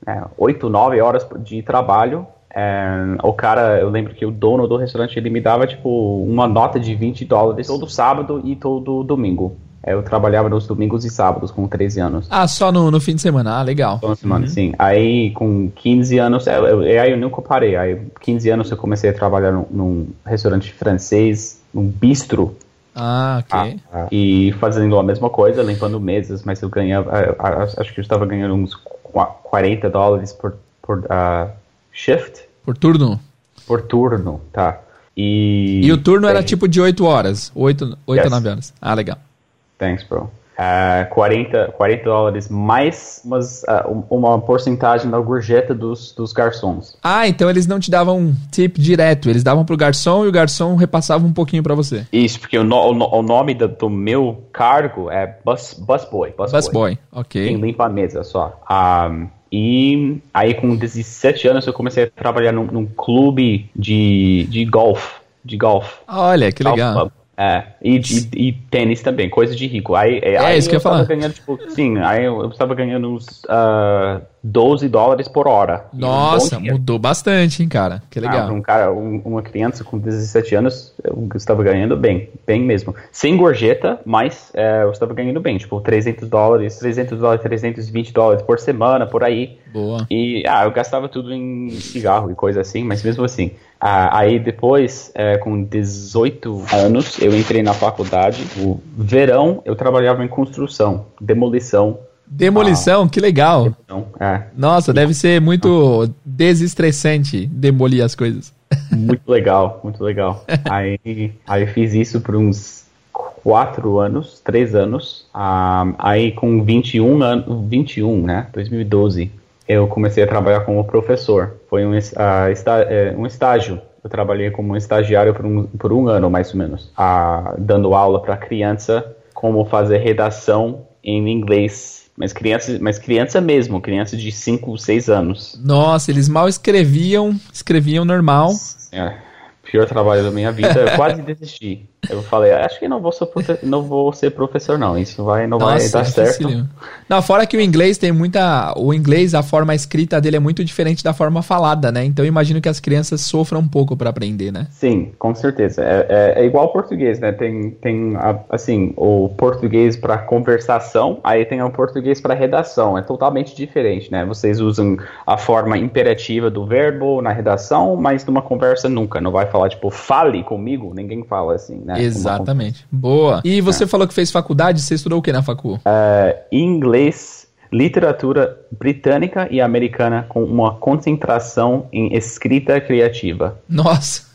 né? 8, 9 horas de trabalho. É, o cara, eu lembro que o dono do restaurante, ele me dava, tipo, uma nota de 20 dólares todo sábado e todo domingo. Eu trabalhava nos domingos e sábados com 13 anos. Ah, só no, no fim de semana? Ah, legal. Só no semana, uhum. sim. Aí, com 15 anos, eu, eu, aí eu nunca parei. Aí, 15 anos, eu comecei a trabalhar num, num restaurante francês, num bistro. Ah, ok. Ah, e fazendo a mesma coisa, limpando mesas, mas eu ganhava, acho que eu estava ganhando uns 40 dólares por, por uh, shift. Por turno? Por turno, tá. E, e o turno era tipo de 8 horas, 8, 8 yes. 9 horas. Ah, legal. Thanks, bro. Uh, 40, 40 dólares mais umas, uh, uma porcentagem da gorjeta dos, dos garçons. Ah, então eles não te davam um tip direto, eles davam pro garçom e o garçom repassava um pouquinho para você. Isso, porque o, no, o, o nome do, do, meu cargo é bus, busboy. Bus busboy, ok. Quem limpa a mesa só. Um, e aí com 17 anos eu comecei a trabalhar num, num clube de, de golfe. De golfe. Olha, que legal. Golf é, e, e, e, tênis também, coisa de rico. Aí, é, aí isso que eu ia falar. Ganhando, tipo, sim, aí eu, estava ganhando uns uh, 12 dólares por hora. Nossa, um mudou bastante, hein, cara? Que legal. Ah, um cara, um, uma criança com 17 anos, eu estava ganhando bem, bem mesmo. Sem gorjeta, mas é, eu estava ganhando bem, tipo, 300 dólares, 300 dólares, 320 dólares por semana, por aí. Boa. E, ah, eu gastava tudo em cigarro e coisa assim, mas mesmo assim. Ah, aí depois, é, com 18 anos, eu entrei na faculdade. O verão eu trabalhava em construção, demolição. Demolição, ah, que legal. Demolição, é. Nossa, deve ser muito desestressante demolir as coisas. Muito legal, muito legal. aí, aí eu fiz isso por uns 4 anos, 3 anos. Ah, aí com 21 anos, 21, né? 2012 eu comecei a trabalhar como professor. Foi um, uh, é, um estágio. Eu trabalhei como estagiário por um, por um ano, mais ou menos, uh, dando aula para criança como fazer redação em inglês. Mas criança, mas criança mesmo, criança de 5, 6 anos. Nossa, eles mal escreviam, escreviam normal. É, pior trabalho da minha vida, eu quase desisti. Eu falei, acho que não vou ser, não vou ser professor, não. Isso vai, não Nossa, vai dar certo. Não, fora que o inglês tem muita. O inglês, a forma escrita dele é muito diferente da forma falada, né? Então eu imagino que as crianças sofram um pouco para aprender, né? Sim, com certeza. É, é, é igual ao português, né? Tem, tem assim, o português para conversação, aí tem o português para redação. É totalmente diferente, né? Vocês usam a forma imperativa do verbo na redação, mas numa conversa nunca. Não vai falar, tipo, fale comigo, ninguém fala assim, né? Né? Exatamente. Boa. E você é. falou que fez faculdade, você estudou o que na facu? Uh, inglês. literatura britânica e americana com uma concentração em escrita criativa. Nossa.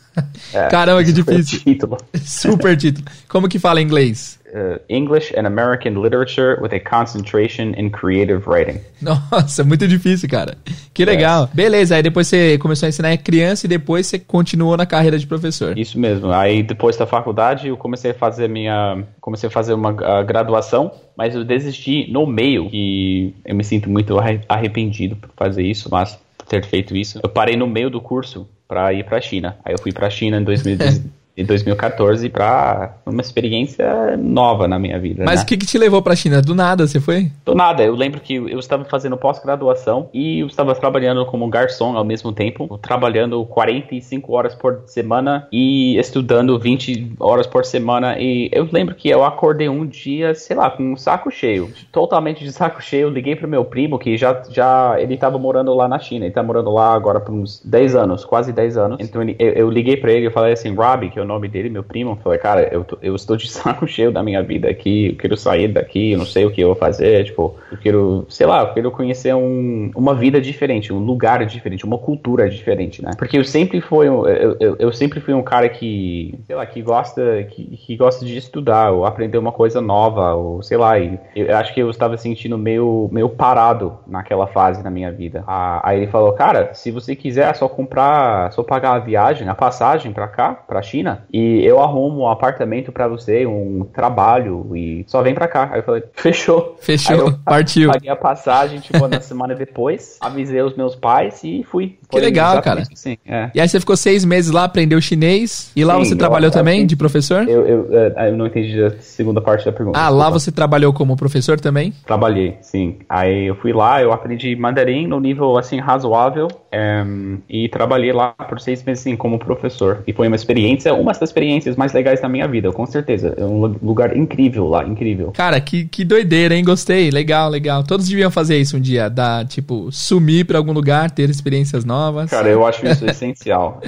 É, Caramba, que difícil. Título. Super título. Como que fala em inglês? Uh, English and American Literature with a concentration in creative writing. Nossa, muito difícil, cara. Que legal. Yes. Beleza, aí depois você começou a ensinar criança e depois você continuou na carreira de professor. Isso mesmo. Aí depois da faculdade eu comecei a fazer minha, comecei a fazer uma a graduação, mas eu desisti no meio e eu me sinto muito arrependido por fazer isso, mas ter feito isso. Eu parei no meio do curso para ir para a China. Aí eu fui para a China em 2010. de 2014 para uma experiência nova na minha vida. Mas né? o que, que te levou para a China? Do nada você foi? Do nada. Eu lembro que eu estava fazendo pós-graduação e eu estava trabalhando como garçom ao mesmo tempo, trabalhando 45 horas por semana e estudando 20 horas por semana. E eu lembro que eu acordei um dia, sei lá, com um saco cheio, totalmente de saco cheio. Liguei pro meu primo que já, já ele estava morando lá na China. Ele tá morando lá agora por uns 10 anos, quase 10 anos. Então eu, eu liguei para ele e falei assim, Robbie, que eu nome dele, meu primo, falei, cara, eu, tô, eu estou de saco cheio da minha vida aqui, eu quero sair daqui, eu não sei o que eu vou fazer, tipo, eu quero, sei lá, eu quero conhecer um, uma vida diferente, um lugar diferente, uma cultura diferente, né? Porque eu sempre fui, eu, eu, eu sempre fui um cara que, sei lá, que gosta, que, que gosta de estudar, ou aprender uma coisa nova, ou sei lá, e eu acho que eu estava sentindo meio, meio parado naquela fase na minha vida. Ah, aí ele falou, cara, se você quiser, é só comprar, só pagar a viagem, a passagem pra cá, pra China, e eu arrumo um apartamento para você, um trabalho e só vem para cá. Aí eu falei, fechou. Fechou, partiu. Paguei a passagem, tipo, na semana depois, avisei os meus pais e fui. Que legal, cara. Assim, é. E aí você ficou seis meses lá, aprendeu chinês e lá Sim, você trabalhou eu, também de professor? Eu, eu, eu, não entendi a segunda parte da pergunta. Ah, lá você trabalhou como professor também? Trabalhei, sim. Aí eu fui lá, eu aprendi mandarim no nível, assim, razoável um, e trabalhei lá por seis meses, assim, como professor. E foi uma experiência, uma das experiências mais legais da minha vida, com certeza. É um lugar incrível lá, incrível. Cara, que, que doideira, hein? Gostei, legal, legal. Todos deviam fazer isso um dia, dar, tipo, sumir pra algum lugar, ter experiências novas. Cara, eu acho isso essencial.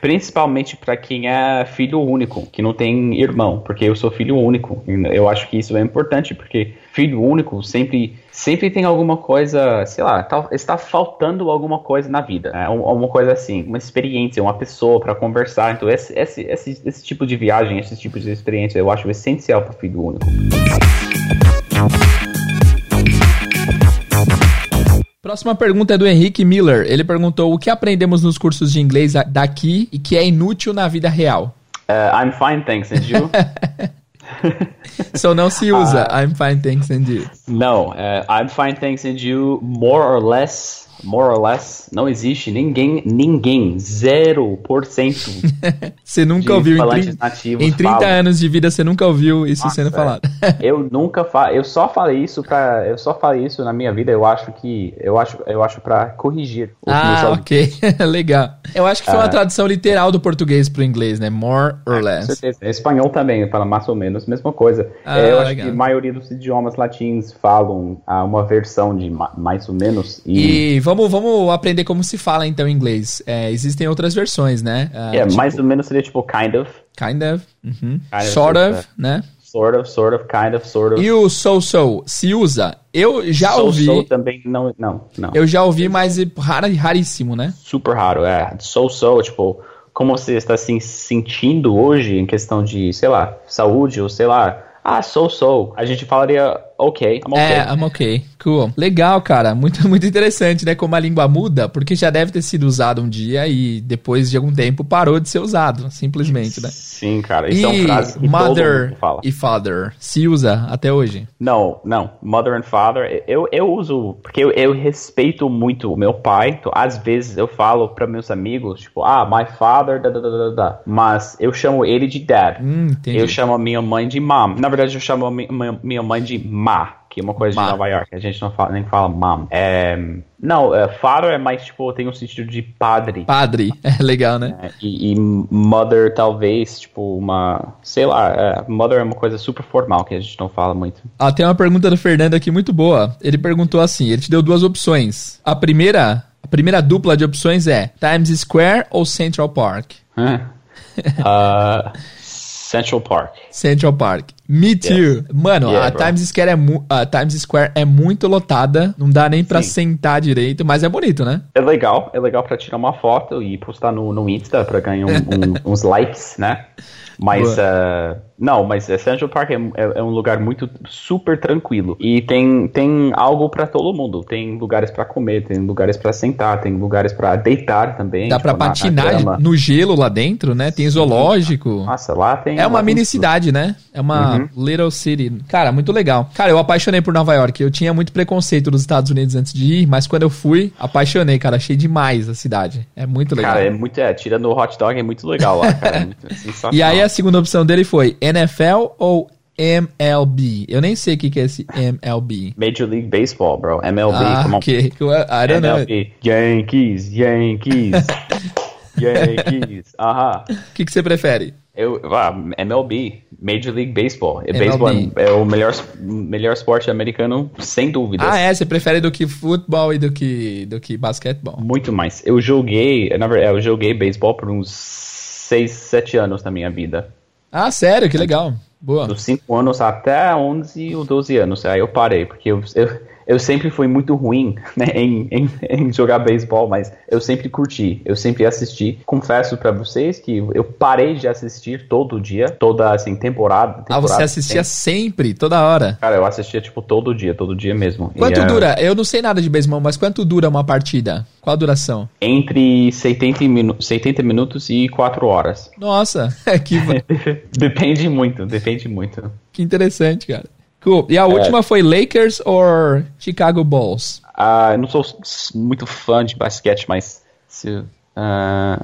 Principalmente para quem é filho único, que não tem irmão, porque eu sou filho único. Eu acho que isso é importante, porque filho único sempre sempre tem alguma coisa, sei lá, tá, está faltando alguma coisa na vida. É, uma coisa assim, uma experiência, uma pessoa para conversar. Então, esse, esse, esse, esse, tipo de viagem, esse tipo de experiência, eu acho essencial para o filho único. Próxima pergunta é do Henrique Miller. Ele perguntou o que aprendemos nos cursos de inglês daqui e que é inútil na vida real. Uh, I'm fine, thanks. And you? so não se usa uh, I'm fine, thanks and you. No, uh, I'm fine, thanks and you more or less more or less, não existe ninguém, ninguém, 0%. você nunca ouviu em, nativos em 30 falam. anos de vida, você nunca ouviu isso Nossa, sendo falado. eu nunca fa eu só falei isso para eu só falei isso na minha vida, eu acho que eu acho eu acho para corrigir Ah, OK. Legal. Eu acho que foi uma uh, tradução literal do português pro inglês, né? More or é, less. Com certeza. Espanhol também fala mais ou menos a mesma coisa. Ah, é, eu legal. acho que a maioria dos idiomas latinos falam uh, uma versão de mais ou menos e, e vamos, vamos aprender como se fala então em inglês. É, existem outras versões, né? Uh, é, tipo, mais ou menos seria tipo kind of. Kind of. Uhum. Kind sort of, of né? Sort of, sort of, kind of, sort of. E o so-so se usa? Eu já so, ouvi. So também não, não, não. Eu já ouvi, mas é raríssimo, né? Super raro, é. So-so, tipo, como você está se sentindo hoje em questão de, sei lá, saúde ou sei lá, ah, so-so. A gente falaria ok, I'm okay. É, I'm okay. Cool. Legal, cara. Muito, muito interessante, né? Como a língua muda, porque já deve ter sido usado um dia e depois de algum tempo parou de ser usado, simplesmente, né? Sim, cara. Isso e é frase que mother fala. e father se usa até hoje? Não, não. Mother and father, eu, eu uso, porque eu, eu respeito muito o meu pai, então às vezes eu falo para meus amigos, tipo, ah, my father, da, da, da, da, mas eu chamo ele de dad. Hum, eu chamo a minha mãe de mom. Na verdade, eu chamo a minha, minha mãe de mom Ma, que é uma coisa Ma. de Nova York. A gente não fala, nem fala mom. É, não, é, father é mais tipo, tem um sentido de padre. Padre, é legal, né? É, e, e, mother talvez, tipo, uma. Sei lá, é, mother é uma coisa super formal que a gente não fala muito. Ah, tem uma pergunta do Fernando aqui muito boa. Ele perguntou assim: ele te deu duas opções. A primeira. A primeira dupla de opções é Times Square ou Central Park? uh, Central Park. Central Park. Me too. Yes. Mano, Yeah, a, bro. Times Square é a Times Square é muito lotada, não dá nem pra Sim. sentar direito, mas é bonito, né? É legal, é legal pra tirar uma foto e postar no, no Insta pra ganhar um- um- uns likes, né? Mas, uh, não, mas uh, Central Park é, é- é um lugar muito super tranquilo. E tem, tem algo pra todo mundo. Tem lugares pra comer, tem lugares pra sentar, tem lugares pra deitar também. Dá pra tipo, na- na patinar grama. no gelo lá dentro, né? Tem zoológico. Nossa, lá tem. É uma mini cidade, né? É uma Uhum. Little city. Cara, muito legal. Cara, eu apaixonei por Nova York. Eu tinha muito preconceito dos Estados Unidos antes de ir, mas quando eu fui, apaixonei, cara. Achei demais a cidade. É muito legal. Cara, é muito. É, tirando o hot dog, é muito legal lá, cara. É muito sensacional. E aí a segunda opção dele foi NFL ou MLB? Eu nem sei o que, que é esse MLB. Major League Baseball, bro. MLB, Ah, come on. ok. I don't know. MLB. Yankees, Yankees. Yankees. Aham. O que, que você prefere? Eu, ah, MLB, Major League Baseball. E MLB. Baseball é, é o melhor, melhor esporte americano, sem dúvidas. Ah, é? Você prefere do que futebol e do que, do que basquetebol? Muito mais. Eu joguei, na verdade, eu joguei beisebol por uns 6, 7 anos na minha vida. Ah, sério? Que legal. Boa. Dos 5 anos até 11 ou 12 anos. Aí eu parei, porque eu, eu, eu sempre fui muito ruim né, em, em, em jogar beisebol, mas eu sempre curti, eu sempre assisti. Confesso pra vocês que eu parei de assistir todo dia, toda assim, temporada. Ah, você temporada assistia sempre. sempre, toda hora. Cara, eu assistia tipo todo dia, todo dia mesmo. Quanto E, eh, dura? Eu não sei nada de beisebol, mas quanto dura uma partida? Qual a duração? Entre 70, minu 70 minutos e 4 horas. Nossa, que, depende muito, depende muito. que interessante, cara. Cool. E a É. última foi Lakers ou Chicago Bulls? Ah, eu não sou muito fã de basquete, mas se, ah,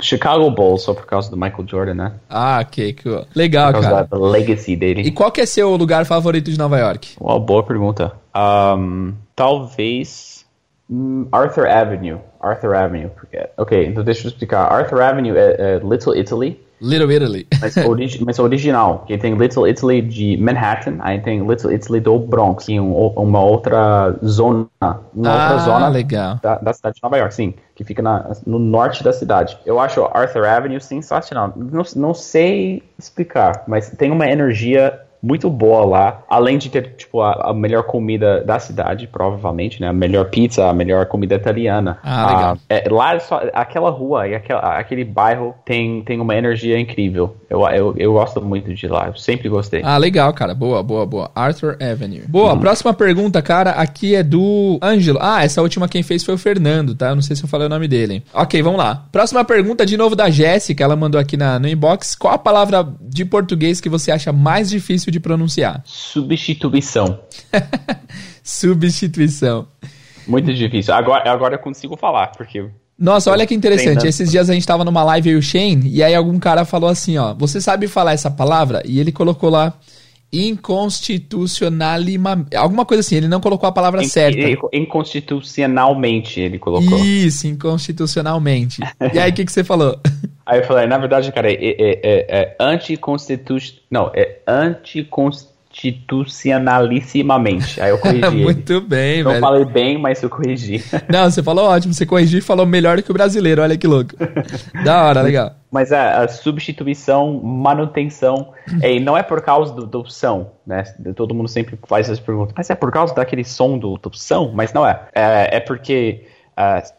Chicago Bulls só por causa do Michael Jordan, né? Ah, ok, cool. Legal, Por causa cara. da, da legacy dele. E qual que é seu lugar favorito de Nova York? Uma boa pergunta. Um, talvez hum, Arthur Avenue. Arthur Avenue. porque- Ok, então deixa eu explicar. Arthur Avenue é, é Little Italy, Little Italy. mas, origi mas original. Que tem Little Italy de Manhattan, aí tem Little Italy do Bronx, em um- uma outra zona, uma outra ah, zona legal. da, da cidade de Nova York, sim, que fica na- no norte da cidade. Eu acho Arthur Avenue sensacional. Não, não sei explicar, mas tem uma energia muito boa lá, além de ter tipo a, a melhor comida da cidade, provavelmente, né? A melhor pizza, a melhor comida italiana. Ah, legal. é, lá é só, aquela rua e aquela, aquele bairro tem, tem uma energia incrível. Eu, eu, eu gosto muito de lá, eu sempre gostei. Ah, legal, cara. Boa, boa, boa. Arthur Avenue. Boa, próxima pergunta, cara, aqui é do Ângelo. Ah, essa última quem fez foi o Fernando, tá? Eu não sei se eu falei o nome dele. Ok, vamos lá. Próxima pergunta de novo da Jéssica, ela mandou aqui na, no inbox. Qual a palavra de português que você acha mais difícil de pronunciar? Substituição. Substituição. Muito difícil. Agora, agora eu consigo falar, porque Nossa, olha que interessante. Esses dias a gente tava numa live eu e o Shane, e aí algum cara falou assim, ó, você sabe falar essa palavra? E ele colocou lá inconstitucionalima, alguma coisa assim, ele não colocou a palavra certa. In- Inconstitucionalmente ele colocou. Isso, inconstitucionalmente. E aí, o que, que você falou? Aí eu falei, na verdade, cara, é, é, é, é anticonstitucional. Não, é anticonstitucionalissimamente. Aí eu corrigi. Muito bem, Não velho. falei bem, mas eu corrigi. Não, você falou ótimo, você corrigiu e falou melhor do que o brasileiro, olha que louco. da hora, legal. Mas é, a substituição, manutenção, é, e não é por causa do, do né? Todo mundo sempre faz essas perguntas. Mas é por causa daquele som do, do? Mas não é. É, é porque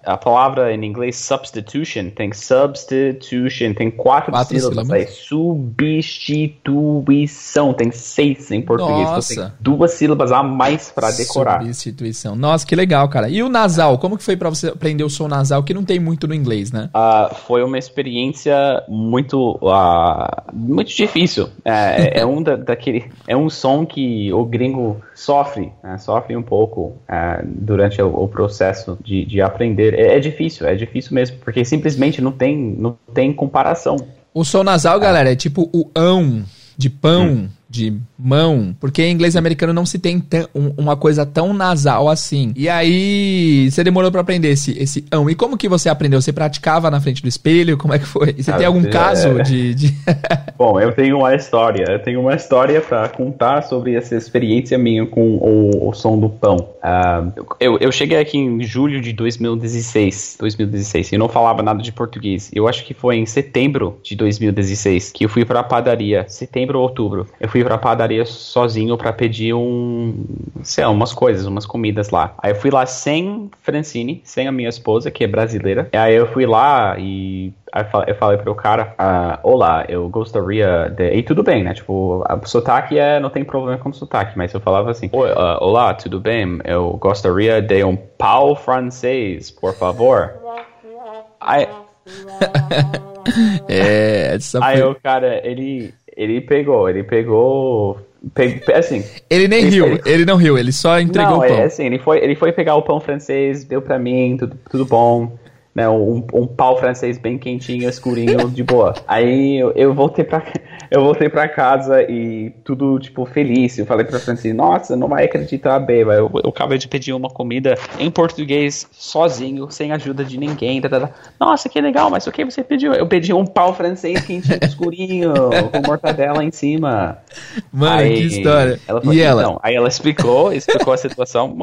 a palavra em inglês substitution tem substitution, tem quatro, Quatro sílabas. sílabas. Aí, substituição, tem seis em português. Nossa. Então tem duas sílabas a mais para decorar. Substituição. Nossa, que legal, cara. E o nasal, como que foi pra você aprender o som nasal, que não tem muito no inglês, né? Ah, foi uma experiência muito ah, muito difícil. É, é um da, daquele é um som que o gringo sofre, né, sofre um pouco ah, durante o, o processo de, de aprender. É, é difícil, é difícil mesmo, porque simplesmente não tem não tem comparação. O som nasal, galera, é tipo o ão de pão, de mão, porque em inglês americano não se tem um- uma coisa tão nasal assim. E aí, você demorou pra aprender esse, esse ão. E como que você aprendeu? Você praticava na frente do espelho? Como é que foi? E você Ah, tem algum é. caso de... de... Bom, eu tenho uma história, eu tenho uma história para contar sobre essa experiência minha com o, o som do pão. Uh, eu, eu cheguei aqui em julho de 2016, 2016, e não falava nada de português. Eu acho que foi em setembro de 2016 que eu fui pra padaria, setembro ou outubro. Eu fui pra padaria sozinho para pedir um, sei lá, umas coisas, umas comidas lá. Aí eu fui lá sem Francine, sem a minha esposa, que é brasileira. Aí eu fui lá e eu falei pro cara, ah, olá, eu gostaria de... E tudo bem, né? Tipo, o sotaque é... Não tem problema com o sotaque, mas eu falava assim, uh, olá, tudo bem? Eu gostaria de um pau francês, por favor. Aí... é, essa Aí o cara, ele... Ele pegou, ele pegou assim. Ele nem ele, riu, ele, ele, não riu, ele só entregou não, o pão. É assim, ele foi, ele foi pegar o pão francês, deu pra mim, tudo, tudo bom né, um, um pau francês bem quentinho, escurinho, de boa. Aí eu, eu voltei pra eu voltei para casa e tudo, tipo, feliz. Eu falei pra Francine, nossa, não vai acreditar, beba. Eu, eu acabei de pedir uma comida em português, sozinho, sem ajuda de ninguém. Tá, tá, tá. Nossa, que legal, mas o que você pediu? Eu pedi um pau francês quentinho, escurinho, com mortadela em cima. Mano, aí, que história. Ela falou, e ela? Então, aí ela explicou, explicou a situação.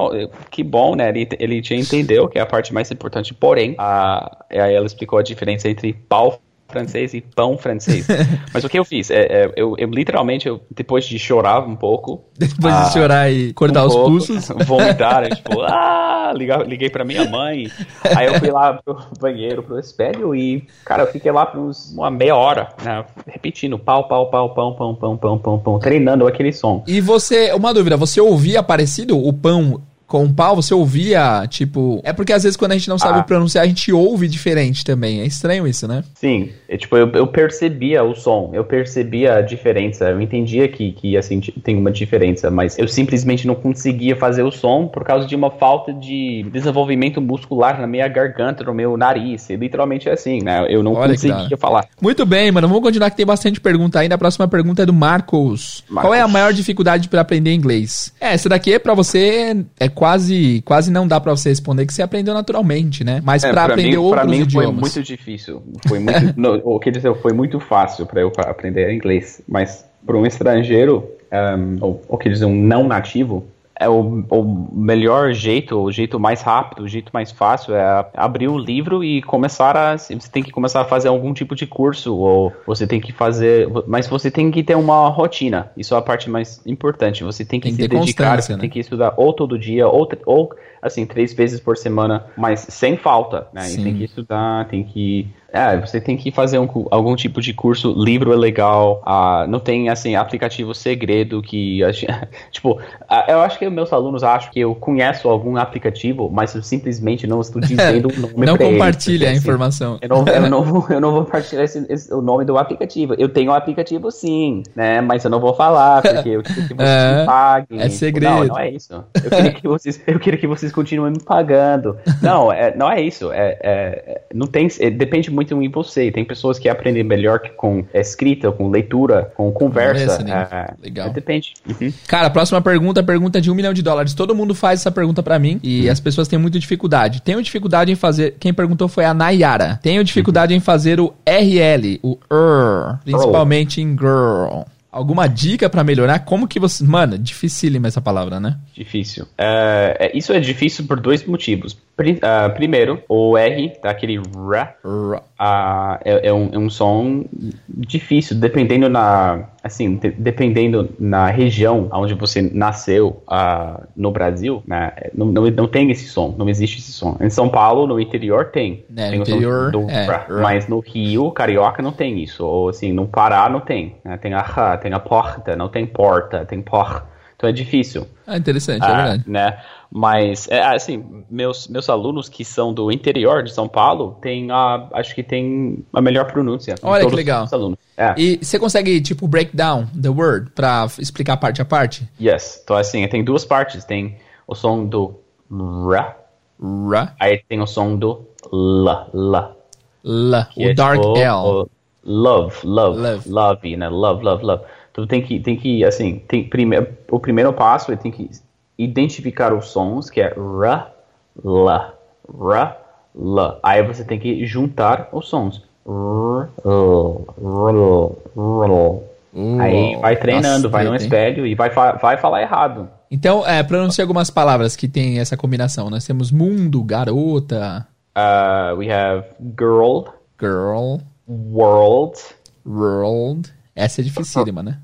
Que bom, né? Ele, ele já entendeu que é a parte mais importante. Porém, a, aí ela explicou a diferença entre pau francês e pão francês. Mas o que eu fiz? É, é, eu, eu, literalmente, eu, depois de chorar um pouco. Depois ah, de chorar e cortar um os pouco, pulsos. Vomitar, eu, tipo, ah, liguei, liguei pra minha mãe. Aí eu fui lá pro banheiro, pro espelho e, cara, eu fiquei lá por uns, uma meia hora, né? Repetindo, pau, pau, pau, pão, pão, pão, pão, pão, pão, treinando aquele som. E você, uma dúvida, você ouvia parecido o pão com o pau, você ouvia, tipo. É porque às vezes quando a gente não sabe ah. pronunciar, a gente ouve diferente também. É estranho isso, né? Sim. É, tipo, eu, eu percebia o som, eu percebia a diferença. Eu entendia que, que assim, tem uma diferença, mas eu simplesmente não conseguia fazer o som por causa de uma falta de desenvolvimento muscular na minha garganta, no meu nariz. E, literalmente é assim, né? Eu não Olha conseguia falar. Muito bem, mano. Vamos continuar que tem bastante pergunta ainda. A próxima pergunta é do Marcos. Marcos. Qual é a maior dificuldade para aprender inglês? É, essa daqui é pra você. É quase, quase não dá para você responder que você aprendeu naturalmente, né? Mas é, para aprender mim, outros mim idiomas. foi muito difícil. Foi muito, no, o que dizer, foi muito fácil para eu aprender inglês, mas para um estrangeiro, um, ou o que dizer, um não nativo, é o, o, melhor jeito, o jeito mais rápido, o jeito mais fácil é abrir o livro e começar a. Você tem que começar a fazer algum tipo de curso, ou você tem que fazer. Mas você tem que ter uma rotina. Isso é a parte mais importante. Você tem que tem se dedicar, você né? tem que estudar ou todo dia, ou, ou assim, três vezes por semana, mas sem falta, né? Tem que estudar, tem que é, você tem que fazer um, algum tipo de curso, livro é legal, uh, não tem, assim, aplicativo segredo que, tipo, uh, eu acho que meus alunos acham que eu conheço algum aplicativo, mas eu simplesmente não estou dizendo o nome Não compartilha eles, a assim, informação. Eu não, eu não, vou, eu não vou compartilhar o nome do aplicativo. Eu tenho um aplicativo sim, né, mas eu não vou falar, porque eu quero que vocês é, me paguem. É segredo. Tipo, não, não é isso. Eu queria que vocês, eu queria que vocês continuem me pagando. Não, é, não é isso. É, é não tem, é, depende muito em você. Tem pessoas que aprendem melhor com escrita, com leitura, com conversa. É, Legal. Depende. Uhum. Cara, próxima pergunta, pergunta de um milhão de dólares. Todo mundo faz essa pergunta para mim e uhum. as pessoas têm muita dificuldade. Tenho dificuldade em fazer. Quem perguntou foi a Nayara. Tenho dificuldade uhum. em fazer o RL, o R, principalmente oh. em girl. Alguma dica para melhorar? Como que você. Mano, dificílima essa palavra, né? Difícil. Uh, isso é difícil por dois motivos. Uh, primeiro, o R, tá, aquele uh, é, é, um, é, um, som difícil, dependendo na. Assim, de, dependendo na região onde você nasceu uh, no Brasil, né, não, não, não, tem esse som, não existe esse som. Em São Paulo, no interior, tem. É, tem interior, do, é, mas no Rio, Carioca, não tem isso. Ou assim, no Pará, não tem. Né, tem a tem a porta, não tem porta, tem por. Então é difícil. Ah, interessante, é ah, verdade. Né? Mas, é, assim, meus, meus alunos que são do interior de São Paulo, tem a, acho que tem a melhor pronúncia. Olha que legal. É. E você consegue, tipo, break down the word pra explicar parte a parte? Yes. Então, assim, tem duas partes. Tem o som do ra. Ra. Aí tem o som do la, la. La, o é, dark tipo, L. O love, love, love, love, né? Love, love, love. Então tem que, tem que assim, tem prime o primeiro passo é tem que identificar os sons, que é ra, la, ra, la. Aí você tem que juntar os sons. Uh, aí vai treinando, nossa, vai no espelho e vai, vai falar errado. Então, é, pronuncia algumas palavras que tem essa combinação. Nós temos mundo, garota. Uh, we have girl. Girl. World. World. Essa é dificílima, né?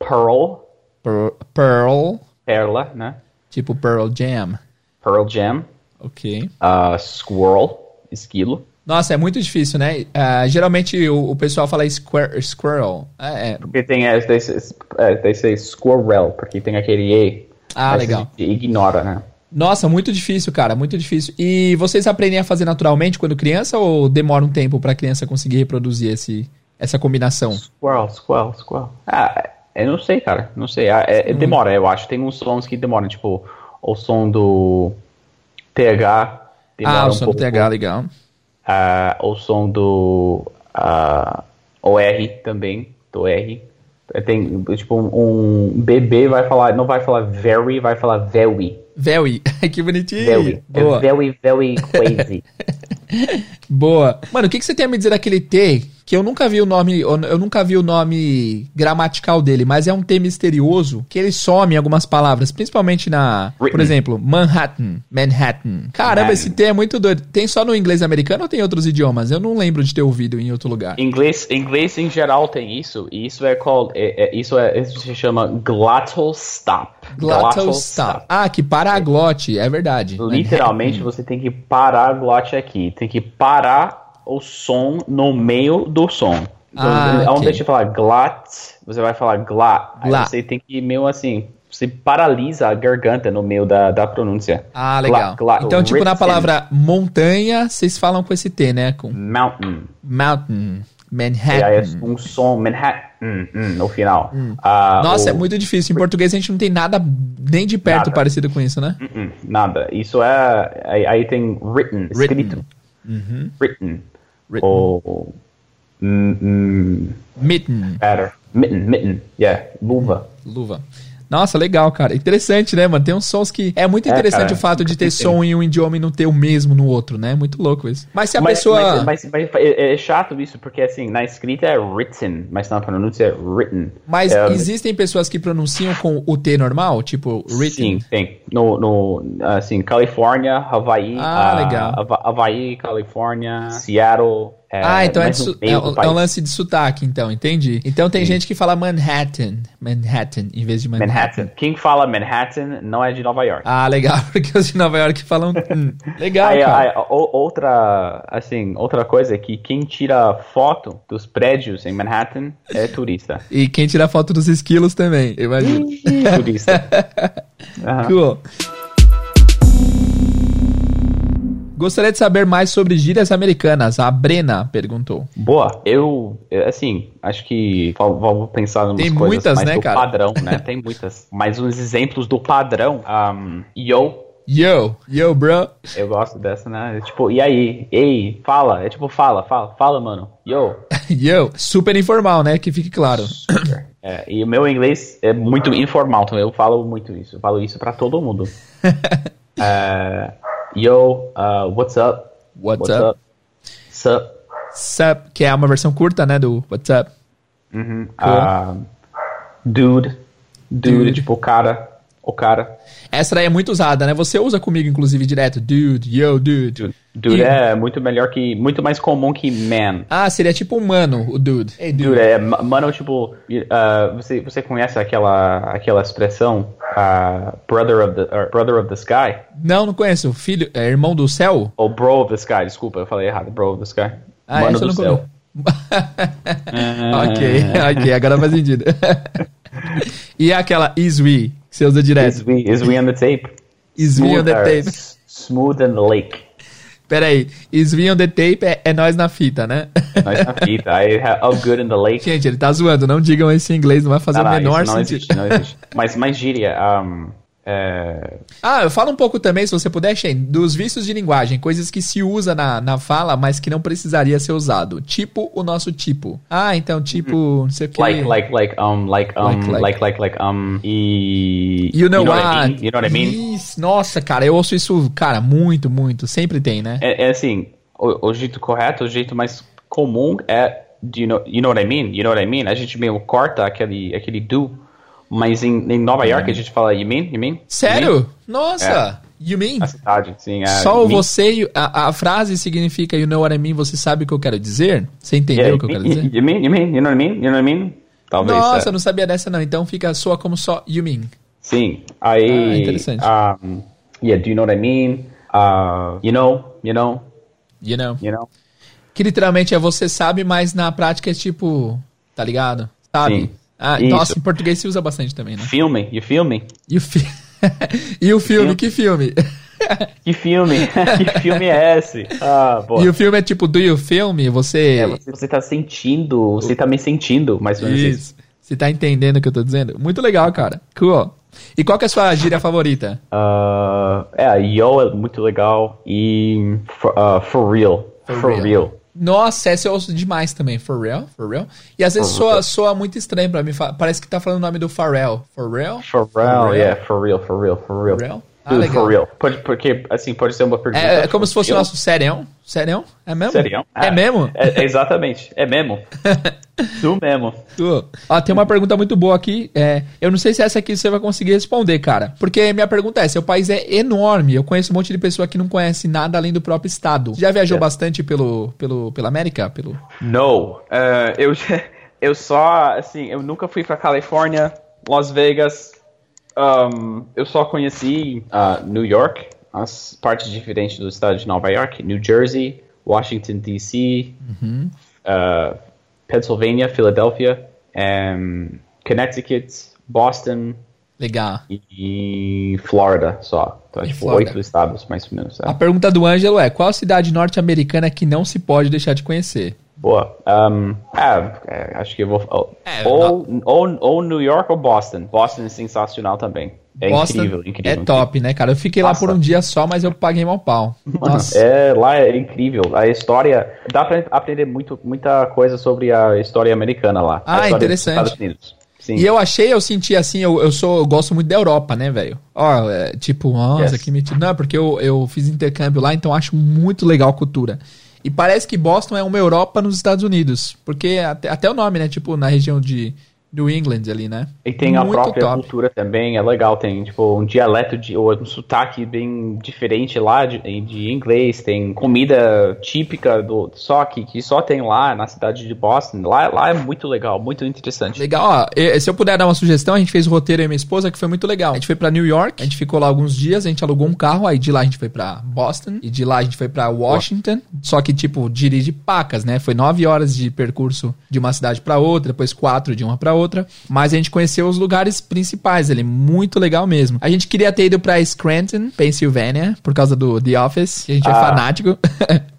Pearl. Per Pearl. Perla, né? Tipo Pearl Jam. Pearl Jam. Ok. Uh, squirrel. Esquilo. Nossa, é muito difícil, né? Uh, geralmente o, o, pessoal fala square, squirrel. É, é. Porque tem, é, say squirrel, porque tem aquele E. Ah, legal. Ignora, né? Nossa, muito difícil, cara, muito difícil. E vocês aprendem a fazer naturalmente quando criança ou demora um tempo para a criança conseguir reproduzir esse, essa combinação? Squirrel, squirrel, squirrel. Ah, eu não sei, cara, não sei. Ah, é, é, demora, eu acho. Tem uns sons que demoram, tipo o som do TH. Ah, o um som pouco. do TH, legal. Uh, o som do uh, OR também, do R. Tem, tipo, um, um bebê vai falar, não vai falar very, vai falar very. Very, que bonitinho. Very, é Boa. very, very crazy. Boa. Mano, o que, que você tem a me dizer daquele T que eu nunca vi o nome, eu nunca vi o nome gramatical dele, mas é um T misterioso que ele some algumas palavras, principalmente na, Written. por exemplo, Manhattan, Manhattan. Caramba, Manhattan. esse T é muito doido. Tem só no inglês americano ou tem outros idiomas? Eu não lembro de ter ouvido em outro lugar. Inglês, inglês em geral tem isso, e isso é called, é, é, isso, é, isso se chama glottal stop. Glottal stop. Ah, que para a glote, é verdade. Literalmente Manhattan. você tem que parar a glote aqui, tem que parar o som no meio do som. Então, ah, ao invés de falar glat, você vai falar glá. Aí você tem que meio assim, você paralisa a garganta no meio da, da pronúncia. Ah, legal. Gla, gla, então, tipo, na palavra montanha, vocês falam com esse T, né? Com mountain. Mountain. Manhattan. E aí é um som Manhattan hum, hum, no final. Hum. Uh, Nossa, o... é muito difícil. Em português a gente não tem nada nem de perto nada. parecido com isso, né? Uh -uh, nada. Isso é. Aí, tem written, escrito. Uhum. Written. Written. Ou. Mm, mitten. Better. Mitten, mitten. Yeah, luva. Luva. Nossa, legal, cara. Interessante, né, mano? Tem uns sons que. É muito interessante é, cara, o fato de ter som em um idioma e não ter o mesmo no outro, né? Muito louco isso. Mas se a mas, pessoa. Mas, mas, mas, é, é chato isso, porque assim, na escrita é written, mas na pronúncia é written. Mas é, existem pessoas que pronunciam com o T normal? Tipo, written? Sim, tem. No, no assim, Califórnia, Hawaii. Ah, uh, legal. Hawaii, Califórnia, Seattle. É, ah, então é, é, um, é, um, lance de sotaque, então, entendi. Então tem Sim. gente que fala Manhattan, Manhattan, em vez de Manhattan. Manhattan. Quem fala Manhattan não é de Nova York. Ah, legal, porque os de Nova York falam. Hum, legal, aí, cara. Aí, outra, assim, outra coisa é que quem tira foto dos prédios em Manhattan é turista. E quem tira foto dos esquilos também, imagina. turista. uhum. Cool. Gostaria de saber mais sobre gírias americanas. A Brena perguntou. Boa. Eu, assim, acho que vamos pensar em Tem coisas muitas, né, do cara? padrão, né? Tem muitas. Mas uns exemplos do padrão. Um, yo. Yo, yo, bro. Eu gosto dessa, né? É tipo, e aí? Ei, fala. É tipo, fala, fala, fala, mano. Yo. yo. Super informal, né? Que fique claro. Super. É, e o meu inglês é muito informal, então eu falo muito isso. Eu falo isso para todo mundo. é, Yo, uh, what's up? What's, what's up? up? Sup? Sup, que é uma versão curta, né, do what's up. Uhum. Cool. Uh, dude, dude, dude, tipo cara, o cara. Essa daí é muito usada, né? Você usa comigo, inclusive, direto. Dude, yo, dude. Dude, dude e... é muito melhor que. Muito mais comum que man. Ah, seria tipo um mano, o dude. Hey, dude. dude. é. Mano, tipo. Uh, você, você conhece aquela, aquela expressão? Uh, brother, of the, uh, brother of the Sky? Não, não conheço. Filho. É irmão do céu? Ou Bro of the Sky, desculpa, eu falei errado. Bro of the Sky. Ah, Mano do céu. ok, ok, agora faz sentido. e aquela is we? Você usa direto. Is we, is we on the tape? Is smooth we on the tape? Smooth and lake. Peraí, is we on the tape é, é nós na fita, né? Nós na fita. I have oh, good in the lake. Gente, ele tá zoando. Não digam esse em inglês, não vai fazer não, o menor não sentido. Existe, não existe. Mas, mas gíria, um, é... Ah, eu falo um pouco também, se você puder, Shane, dos vícios de linguagem, coisas que se usa na, na fala, mas que não precisaria ser usado. Tipo o nosso tipo. Ah, então tipo, uhum. não sei o que. Like, like, like, um, like, um, like, like, like, like, like um, e... You know, you know what? I mean? You know what I mean? Isso, nossa, cara, eu ouço isso, cara, muito, muito. Sempre tem, né? É, é assim, o, o jeito correto, o jeito mais comum é do you know, you know what I mean? You know what I mean? A gente meio corta aquele, aquele do, mas em, em Nova York a gente fala you mean, you mean? Sério? Nossa! You mean? A cidade, sim. é, Só mean? você. A, a frase significa you know what I mean, você sabe o que eu quero dizer? Você entendeu Yeah, o que eu quero dizer? you mean, you mean, you know what I mean? You know what I mean? Talvez. Nossa, é. eu não sabia dessa não. Então fica soa como só you mean. Sim. Aí. Ah, interessante. Um, yeah, do you know what I mean? Uh, you know, you know, You know. you know. Que literalmente é você sabe, mas na prática é tipo. Tá ligado? Sabe? Sim. Ah, Isso. nossa, em português se usa bastante também, né? Feel me, you feel me? E o, fi... e o filme, filme? que filme? Que filme? que filme é esse? Ah, boa. E o filme é tipo, do you film? Você. É, você, você tá sentindo, você tá me sentindo, mais ou menos isso. Isso. Você tá entendendo o que eu tô dizendo? Muito legal, cara. Cool. E qual que é a sua gíria favorita? Ah, é, yo é muito legal e for, ah, for real. For, real. Nossa, essa eu ouço demais também. For real? For real? E às vezes For soa, soa muito estranho pra mim. Parece que tá falando o nome do Pharrell. For real? For real, yeah, for real, for real, for real. Ah, legal. for real. Pode, porque, assim, pode ser uma pergunta. É, é como se fosse o nosso serião. Serião? É mesmo? Serião? É, Ah, mesmo? É, exatamente, é mesmo. Tu mesmo. Tô. Ó, tem uma pergunta muito boa aqui. É, eu não sei se essa aqui você vai conseguir responder, cara. Porque minha pergunta é: seu país é enorme. Eu conheço um monte de pessoa que não conhece nada além do próprio estado. Já viajou É. bastante pelo, pelo, pela América? Pelo... No. eh, eu, eu só, assim, eu nunca fui pra Califórnia, Las Vegas. Um, eu só conheci ah, New York, as partes diferentes do estado de Nova York, New Jersey, Washington, D.C., ah, Pennsylvania, Philadelphia, em, Connecticut, Boston Legal. e Florida só. Então, E tipo, oito estados, mais ou menos. é. A pergunta do Ângelo é: qual cidade norte-americana que não se pode deixar de conhecer? Boa. Um, é, é, acho que eu vou. Ou, É, ou, ou, ou New York ou Boston. Boston é sensacional também. É Boston incrível, incrível. É top, né, cara? Eu fiquei lá Nossa. por um dia só, mas eu paguei mal pau. Nossa. é, lá é incrível. A história. Dá pra aprender muito, muita coisa sobre a história americana lá. Ah, interessante. E eu achei, eu senti assim, eu, eu sou, eu gosto muito da Europa, né, velho? Ó, é, tipo, nossa, Yes. que mentira. Não, é porque eu, eu fiz intercâmbio lá, então acho muito legal a cultura. E parece que Boston é uma Europa nos Estados Unidos. Porque até, até o nome, né? Tipo, na região de New England ali, né? E tem a Muito própria top. cultura também, é legal. Tem, tipo, um dialeto, de, ou um sotaque bem diferente lá de, de inglês. Tem comida típica do só que, que só tem lá na cidade de Boston. Lá, lá é muito legal, muito interessante. Legal, ó. e- Se eu puder dar uma sugestão, a gente fez o roteiro aí minha esposa, que foi muito legal. A gente foi pra New York, a gente ficou lá alguns dias, a gente alugou um carro, aí de lá a gente foi pra Boston, e de lá a gente foi pra Washington. Só que, tipo, dirige pacas, né? Foi nove horas de percurso de uma cidade pra outra, depois quatro de uma pra outra. Mas a gente conheceu os lugares principais ali, muito legal mesmo. A gente queria ter ido pra Scranton, Pennsylvania, por causa do The Office, que a gente é Ah. fanático.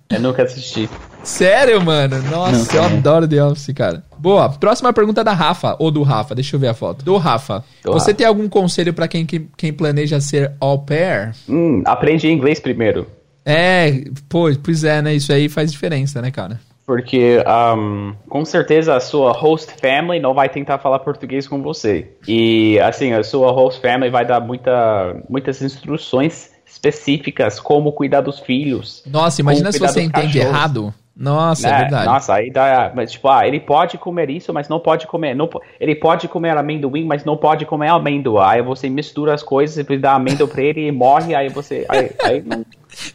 Eu nunca assisti. Sério, mano? Nossa, Não, eu adoro The Office, cara. Boa, próxima pergunta da Rafa, ou do Rafa, deixa eu ver a foto. Do Rafa. Do Você Rafa. tem algum conselho pra quem, quem, quem planeja ser au pair? Hum, aprende inglês primeiro. É, pô, pois é, né? Isso aí faz diferença, né, cara? Porque um, com certeza a sua host family não vai tentar falar português com você. E assim, a sua host family vai dar muita, muitas instruções específicas como cuidar dos filhos. Nossa, imagina se você entende cachorros. errado. Nossa, né? é verdade. Nossa, aí dá. Mas, tipo, ah, ele pode comer isso, mas não pode comer. Não, ele pode comer amendoim, mas não pode comer amêndoa. Aí você mistura as coisas e dá amêndoa pra ele e morre, aí você. Aí, aí não.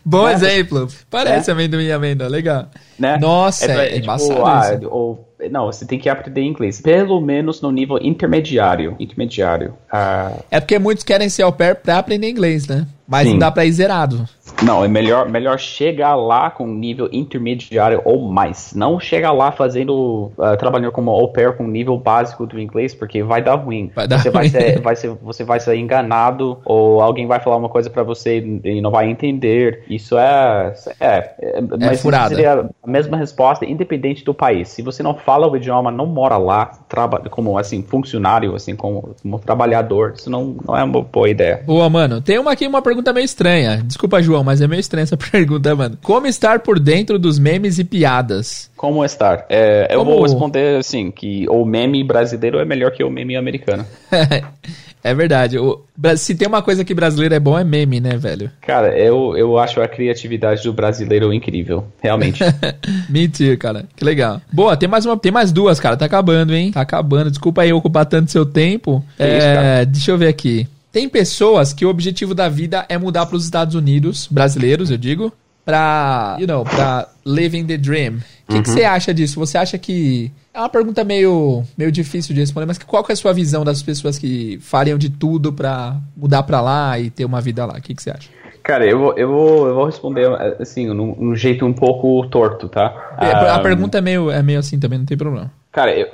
Bom né? exemplo. Parece amendoim e amêndoa, legal. né? Nossa, é, tipo, embaçado ah, ou- não, você tem que aprender inglês, pelo menos no nível intermediário. Intermediário. Ah, É porque muitos querem ser au pair pra aprender inglês, né? Mas Sim. não dá pra ir zerado. Não, é melhor, melhor chegar lá com nível intermediário ou mais. Não chegar lá fazendo, ah, trabalhando como au pair com nível básico do inglês, porque vai dar ruim. Vai dar você, Vai ruim. ser, vai ser, você vai ser enganado, ou alguém vai falar uma coisa pra você e não vai entender. Isso é. É, é, mas furada. seria a mesma resposta, independente do país. Se você não fala o idioma, não mora lá, trabalha como assim, funcionário, assim, como, como trabalhador, isso não, não é uma boa ideia. Boa, mano. Tem uma aqui, uma pergunta meio estranha. Desculpa, João, mas é meio estranha essa pergunta, mano. Como estar por dentro dos memes e piadas? Como estar? É, eu Como- vou responder assim, que o meme brasileiro é melhor que o meme americano. É verdade. O, se tem uma coisa que brasileiro é bom, é meme, né, velho? Cara, eu, eu acho a criatividade do brasileiro incrível. Realmente. Mentira, cara. Que legal. Boa, tem mais uma, tem mais duas, cara. Tá acabando, hein? Tá acabando. Desculpa aí ocupar tanto seu tempo. É, isso, deixa eu ver aqui. Tem pessoas que o objetivo da vida é mudar para os Estados Unidos, brasileiros, eu digo, pra, you know, pra living the dream. O que, uhum. que você acha disso? Você acha que é uma pergunta meio, meio difícil de responder, mas qual que é a sua visão das pessoas que fariam de tudo para mudar para lá e ter uma vida lá? O que, que você acha? Cara, eu vou, eu vou, eu vou responder assim, num, num jeito um pouco torto, tá? É, a um, pergunta é meio, é meio assim também, não tem problema. Cara, eu,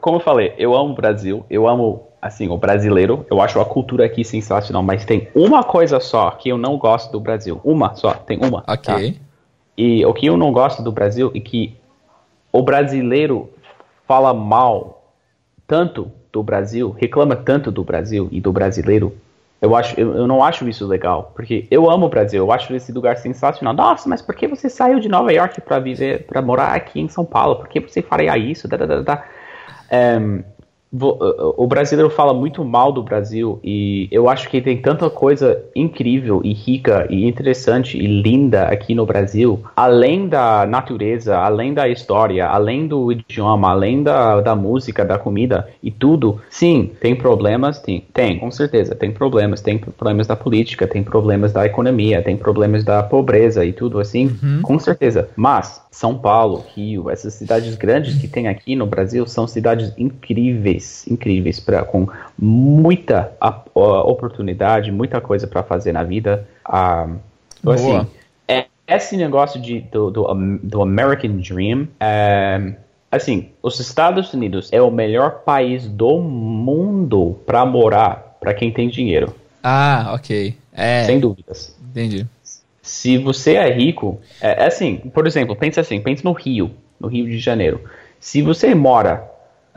como eu falei, eu amo o Brasil, eu amo, assim, o brasileiro, eu acho a cultura aqui sensacional, mas tem uma coisa só que eu não gosto do Brasil. Uma só, tem uma. Ok. Tá? E o que eu não gosto do Brasil é que o brasileiro fala mal tanto do Brasil, reclama tanto do Brasil e do brasileiro, eu, acho, eu, eu, não acho isso legal, porque eu amo o Brasil, eu acho esse lugar sensacional. Nossa, mas por que você saiu de Nova York para viver, para morar aqui em São Paulo? Por que você faria isso? Da, da, da, da. Um, o brasileiro fala muito mal do Brasil e eu acho que tem tanta coisa incrível e rica e interessante e linda aqui no Brasil, além da natureza, além da história, além do idioma, além da, da música, da comida e tudo. Sim, tem problemas, tem, tem, com certeza, tem problemas, tem problemas da política, tem problemas da economia, tem problemas da pobreza e tudo assim, uhum. com certeza. Mas São Paulo, Rio, essas cidades grandes que tem aqui no Brasil são cidades incríveis incríveis, incríveis para com muita oportunidade, muita coisa para fazer na vida. Um, então, assim, é, esse negócio de, do, do, do American Dream, é, assim, os Estados Unidos é o melhor país do mundo para morar para quem tem dinheiro. Ah, ok. É. Sem dúvidas. Entendi. Se você é rico, é, é assim, por exemplo, pensa assim, pensa no Rio, no Rio de Janeiro. Se você mora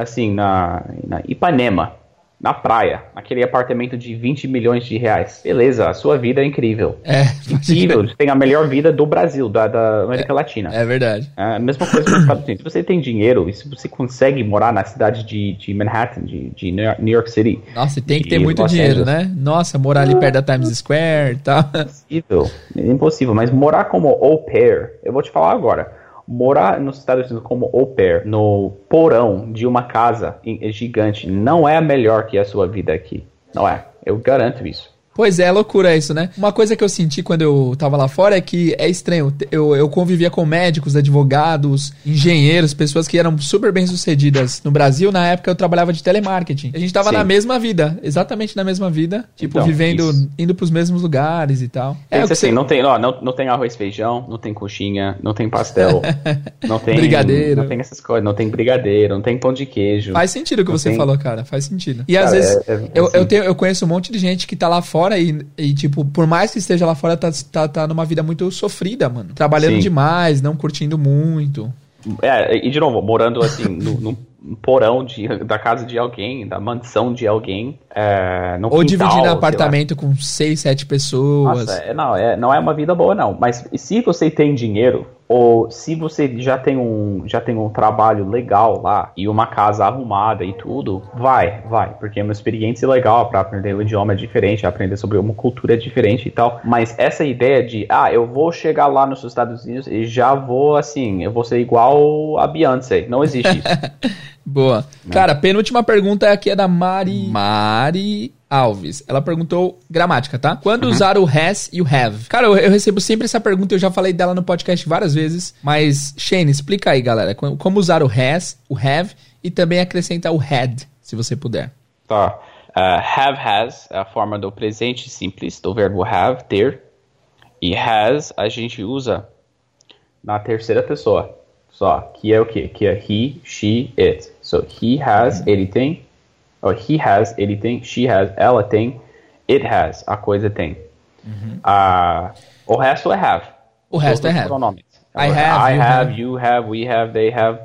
assim, na, na Ipanema, na praia, naquele apartamento de 20 milhões de reais. Beleza, a sua vida é incrível. É, incrível. Você tem a melhor vida do Brasil, da, da América é, Latina. É verdade. É a mesma coisa nos Estados Unidos. Se você tem dinheiro e se você consegue morar na cidade de, de Manhattan, de, de New York City. Nossa, tem que ter muito Los dinheiro, Angeles. né? Nossa, morar ali perto da Times Square e tal. Impossível. É impossível. Mas morar como au pair, eu vou te falar agora morar nos Estados Unidos como au pair, no porão de uma casa gigante, não é melhor que a sua vida aqui. Não é. Eu garanto isso. Pois é, é loucura isso, né? Uma coisa que eu senti quando eu tava lá fora é que é estranho. Eu, eu convivia com médicos, advogados, engenheiros, pessoas que eram super bem sucedidas no Brasil. Na época eu trabalhava de telemarketing. A gente tava Sim. na mesma vida, exatamente na mesma vida. Tipo, então, vivendo, isso. indo pros mesmos lugares e tal. É, é assim, você... não tem, ó, não, não tem arroz e feijão, não tem coxinha, não tem pastel, não tem... Brigadeiro. Não tem essas coisas, não tem brigadeiro, não tem pão de queijo. Faz sentido o que você tem... falou, cara, faz sentido. E cara, às vezes, é, é, eu, assim. eu, tenho, eu conheço um monte de gente que tá lá fora fora e, e, tipo, por mais que esteja lá fora, tá, tá, tá numa vida muito sofrida, mano. Trabalhando Sim. demais, não curtindo muito. É, e de novo, morando assim, no, no porão de, da casa de alguém, da mansão de alguém. É, no Ou quintal, dividindo apartamento com seis, sete pessoas. Nossa, é, não, é, não é uma vida boa, não. Mas se você tem dinheiro, ou se você já tem um já tem um trabalho legal lá e uma casa arrumada e tudo, vai, vai, porque é uma experiência legal para aprender o idioma é diferente, aprender sobre uma cultura diferente e tal. Mas essa ideia de, ah, eu vou chegar lá nos Estados Unidos e já vou assim, eu vou ser igual a Beyoncé, não existe isso. Boa. Cara, penúltima pergunta aqui é da Mari. Mari Alves. Ela perguntou gramática, tá? Quando uhum. usar o has e o have? Cara, eu, eu, recebo sempre essa pergunta, eu já falei dela no podcast várias vezes, mas Shane, explica aí, galera, como usar o has, o have e também acrescentar o had, se você puder. Tá. Uh, have has é a forma do presente simples do verbo have, ter. E has a gente usa na terceira pessoa só, que é o quê? Que é he, she, it. So he has, ele tem or he has, ele tem, she has, ela tem, it has, a coisa tem. Uhum. Uh, o resto é have. O resto é have. Pronomes. I have, I have, have, you have, we have, they have,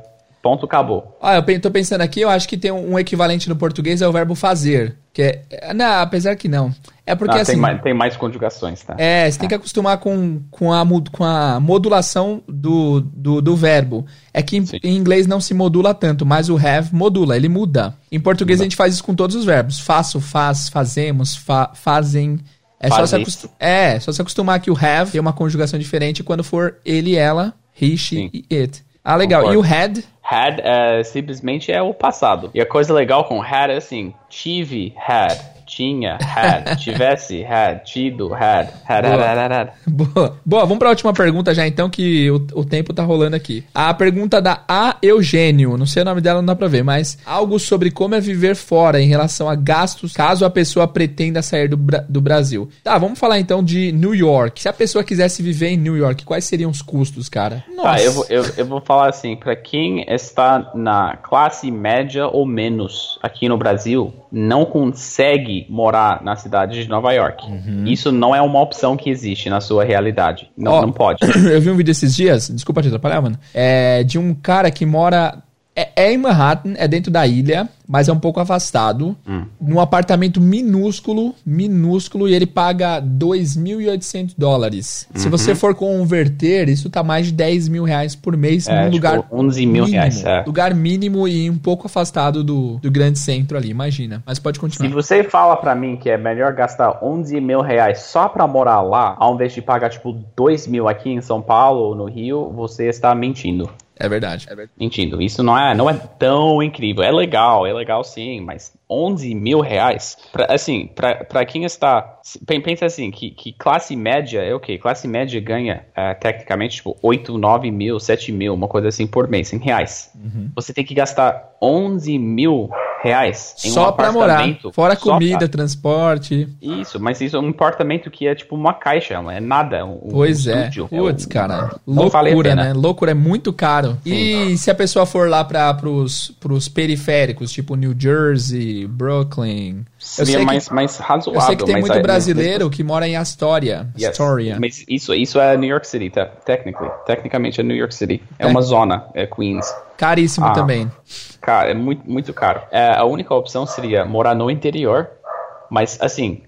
Ponto, acabou. Ah, eu tô pensando aqui, eu acho que tem um equivalente no português, é o verbo fazer. Que é, não, apesar que não. É porque Ah, assim. tem, mais, tem mais conjugações, tá? É, você tem que acostumar com, com, a, com a modulação do, do, do verbo. É que em, em inglês não se modula tanto, mas o have modula, ele muda. Em português a gente faz isso com todos os verbos. Faço, faz, fazemos, fa- fazem. É só, Faz se isso. acostu- é, só se acostumar que o have tem uma conjugação diferente quando for ele, ela, he, she Sim. e it. Ah, legal. Concordo. E o had? Had é, simplesmente é o passado. E a coisa legal com had é assim: tive, had, tinha, had, tivesse, had, tido, had, had, Boa. had, had. Boa. Boa, vamos para a última pergunta já então, que o, o tempo tá rolando aqui. A pergunta da A Eugênio, não sei o nome dela, não dá pra ver, mas algo sobre como é viver fora em relação a gastos, caso a pessoa pretenda sair do, do Brasil. Tá, vamos falar então de New York. Se a pessoa quisesse viver em New York, quais seriam os custos, cara? Tá, eu vou, eu, eu vou falar assim: pra quem está na classe média ou menos aqui no Brasil, não consegue morar na cidade de Nova York. Isso não é uma opção que existe na sua realidade. Não, Ó, não pode. eu vi um vídeo esses dias, desculpa te atrapalhar, mano. É de um cara que mora. É, é em Manhattan, é dentro da ilha, mas é um pouco afastado. Num apartamento minúsculo, minúsculo, e ele paga 2.800 dólares. Se você for converter, isso tá mais de 10 mil reais por mês É, num tipo, lugar. 11 mil mínimo. reais, é. Lugar mínimo e um pouco afastado do, do grande centro ali, imagina. Mas pode Se continuar. você fala pra mim que é melhor gastar 11 mil reais só pra morar lá, ao invés de pagar tipo 2 mil aqui em São Paulo ou no Rio, você está mentindo. É verdade. É verdade. Mentindo. Isso não é, não é tão incrível. É legal, é legal sim, mas 11 mil reais? Pra, assim, pra, pra quem está. pen- Pensa assim, que, que classe média é o quê? Classe média ganha, eh, tecnicamente, tipo, 8, 9 mil, 7 mil, uma coisa assim por mês, em reais. Uhum. Você tem que gastar 11 mil reais em Só um pra morar. Fora só pra- comida, transporte. isso, mas isso é um apartamento que é tipo uma caixa, não é nada. Um, um Pois é. estúdio. Putz, É um- cara. não Loucura, né? Loucura é muito caro. E se a pessoa for lá para pros, pros periféricos, tipo New Jersey, Brooklyn. Seria sei, mais, que, mais razoável. eu sei que tem muito aí- brasileiro que mora em Astoria. Yes. Astoria. Mas isso, isso é New York City, tá? Technically. Tecnicamente é New York City. É É. uma zona, é Queens. Caríssimo Ah. também. Cara, é muito, muito caro. É, a única opção seria morar no interior. Mas, assim,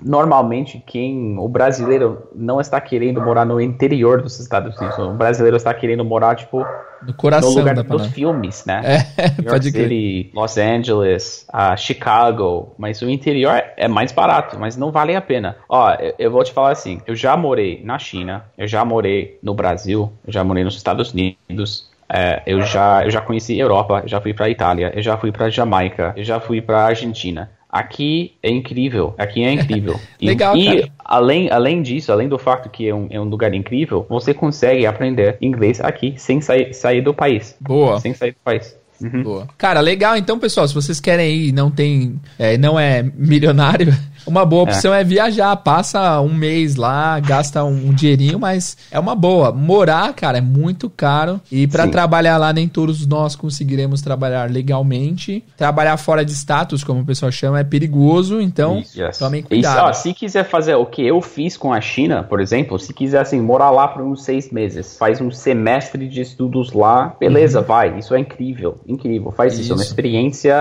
normalmente quem. O brasileiro não está querendo morar no interior dos Estados Unidos. O brasileiro está querendo morar, tipo, No no coração lugar da dos palavra. filmes, né? É, York pode crer. City, Los Angeles, ah, Chicago, mas o interior é mais barato, mas não vale a pena. Ó, eu, eu vou te falar assim, eu já morei na China, eu já morei no Brasil, eu já morei nos Estados Unidos, é, eu já eu já conheci Europa, eu já fui pra Itália, eu já fui pra Jamaica, eu já fui pra Argentina. Aqui é incrível, aqui é incrível. E- Legal, e, cara. além, além disso, além do fato que é um, é um lugar incrível, você consegue aprender inglês aqui sem sair, sair do país. Boa. Sem sair do país. Uhum. Boa. Cara, legal. Então, pessoal, se vocês querem ir e não tem, é, não é milionário, uma boa opção é. viajar. Passa um mês lá, gasta um, um dinheirinho, mas é uma boa. Morar, cara, é muito caro. E pra Sim. trabalhar lá, nem todos nós conseguiremos trabalhar legalmente. Trabalhar fora de status, como o pessoal chama, é perigoso. Então, Isso, yes. tomem Isso, cuidado. ó, se quiser fazer o que eu fiz com a China, por exemplo, se quiser assim, morar lá por uns seis meses, faz um semestre de estudos lá, beleza, vai. Isso é incrível, incrível. Faz isso. é uma Isso. experiência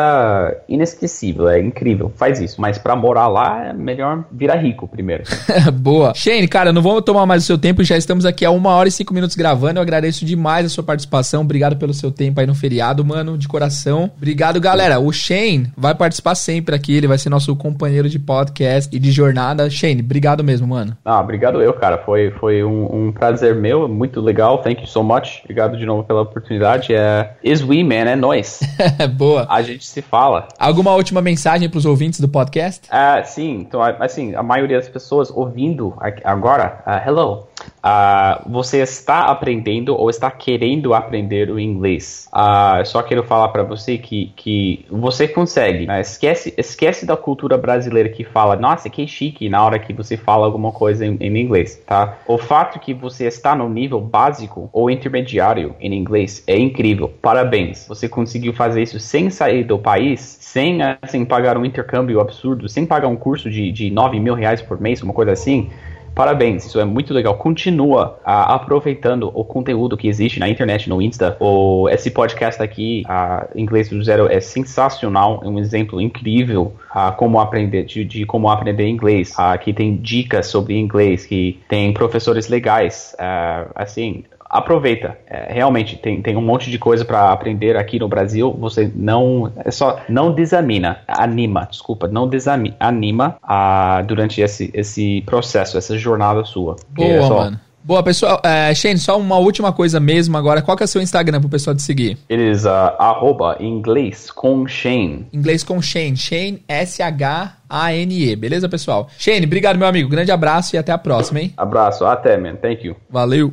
inesquecível, é incrível. Faz isso. Mas pra morar lá é melhor virar rico primeiro. Boa. Shane, cara, não vou tomar mais o seu tempo, já estamos aqui há uma hora e cinco minutos gravando. Eu agradeço demais a sua participação. Obrigado pelo seu tempo aí no feriado, mano, de coração. Obrigado, galera. O Shane vai participar sempre aqui, ele vai ser nosso companheiro de podcast e de jornada. Shane, obrigado mesmo, mano. Ah, obrigado eu, cara. Foi, foi um, um prazer meu, muito legal. Thank you so much. Obrigado de novo pela oportunidade. É, is we, man, é nós. Boa. A gente se fala. Alguma última mensagem pros ouvintes do podcast? Ah, sim, então, assim, a maioria das pessoas ouvindo agora, ah, hello, ah, você está aprendendo ou está querendo aprender o inglês. Eu só quero falar para você que, que você consegue, né? esquece, esquece da cultura brasileira que fala, nossa, que chique na hora que você fala alguma coisa em, em inglês, tá? O fato que você está no nível básico ou intermediário em inglês é incrível, parabéns. Você conseguiu fazer isso sem sair do país, sem assim, pagar um intercâmbio absurdo, sem pagar um curso de, de 9 mil reais por mês, uma coisa assim. Parabéns, isso é muito legal. Continua uh, aproveitando o conteúdo que existe na internet, no Insta. O, esse podcast aqui, uh, Inglês do Zero, é sensacional, é um exemplo incrível uh, como aprender, de, de, como aprender inglês. Uh, que tem dicas sobre inglês, que tem professores legais. Uh, assim, aproveita. É, realmente, tem, tem um monte de coisa para aprender aqui no Brasil. Você não. É só. Não desamina. Anima, desculpa. Não desanima anima uh, durante esse, esse processo, essa jornada sua. Boa, é só, mano. Boa, pessoal. É, Shane, só uma última coisa mesmo agora. Qual que é o seu Instagram pro pessoal te seguir? Eles, uh, arroba, inglês com Shane. Inglês com Shane. Shane, S-H-A-N-E. Beleza, pessoal? Shane, obrigado, meu amigo. Grande abraço e até a próxima, hein? Abraço. Até, man. Thank you. Valeu.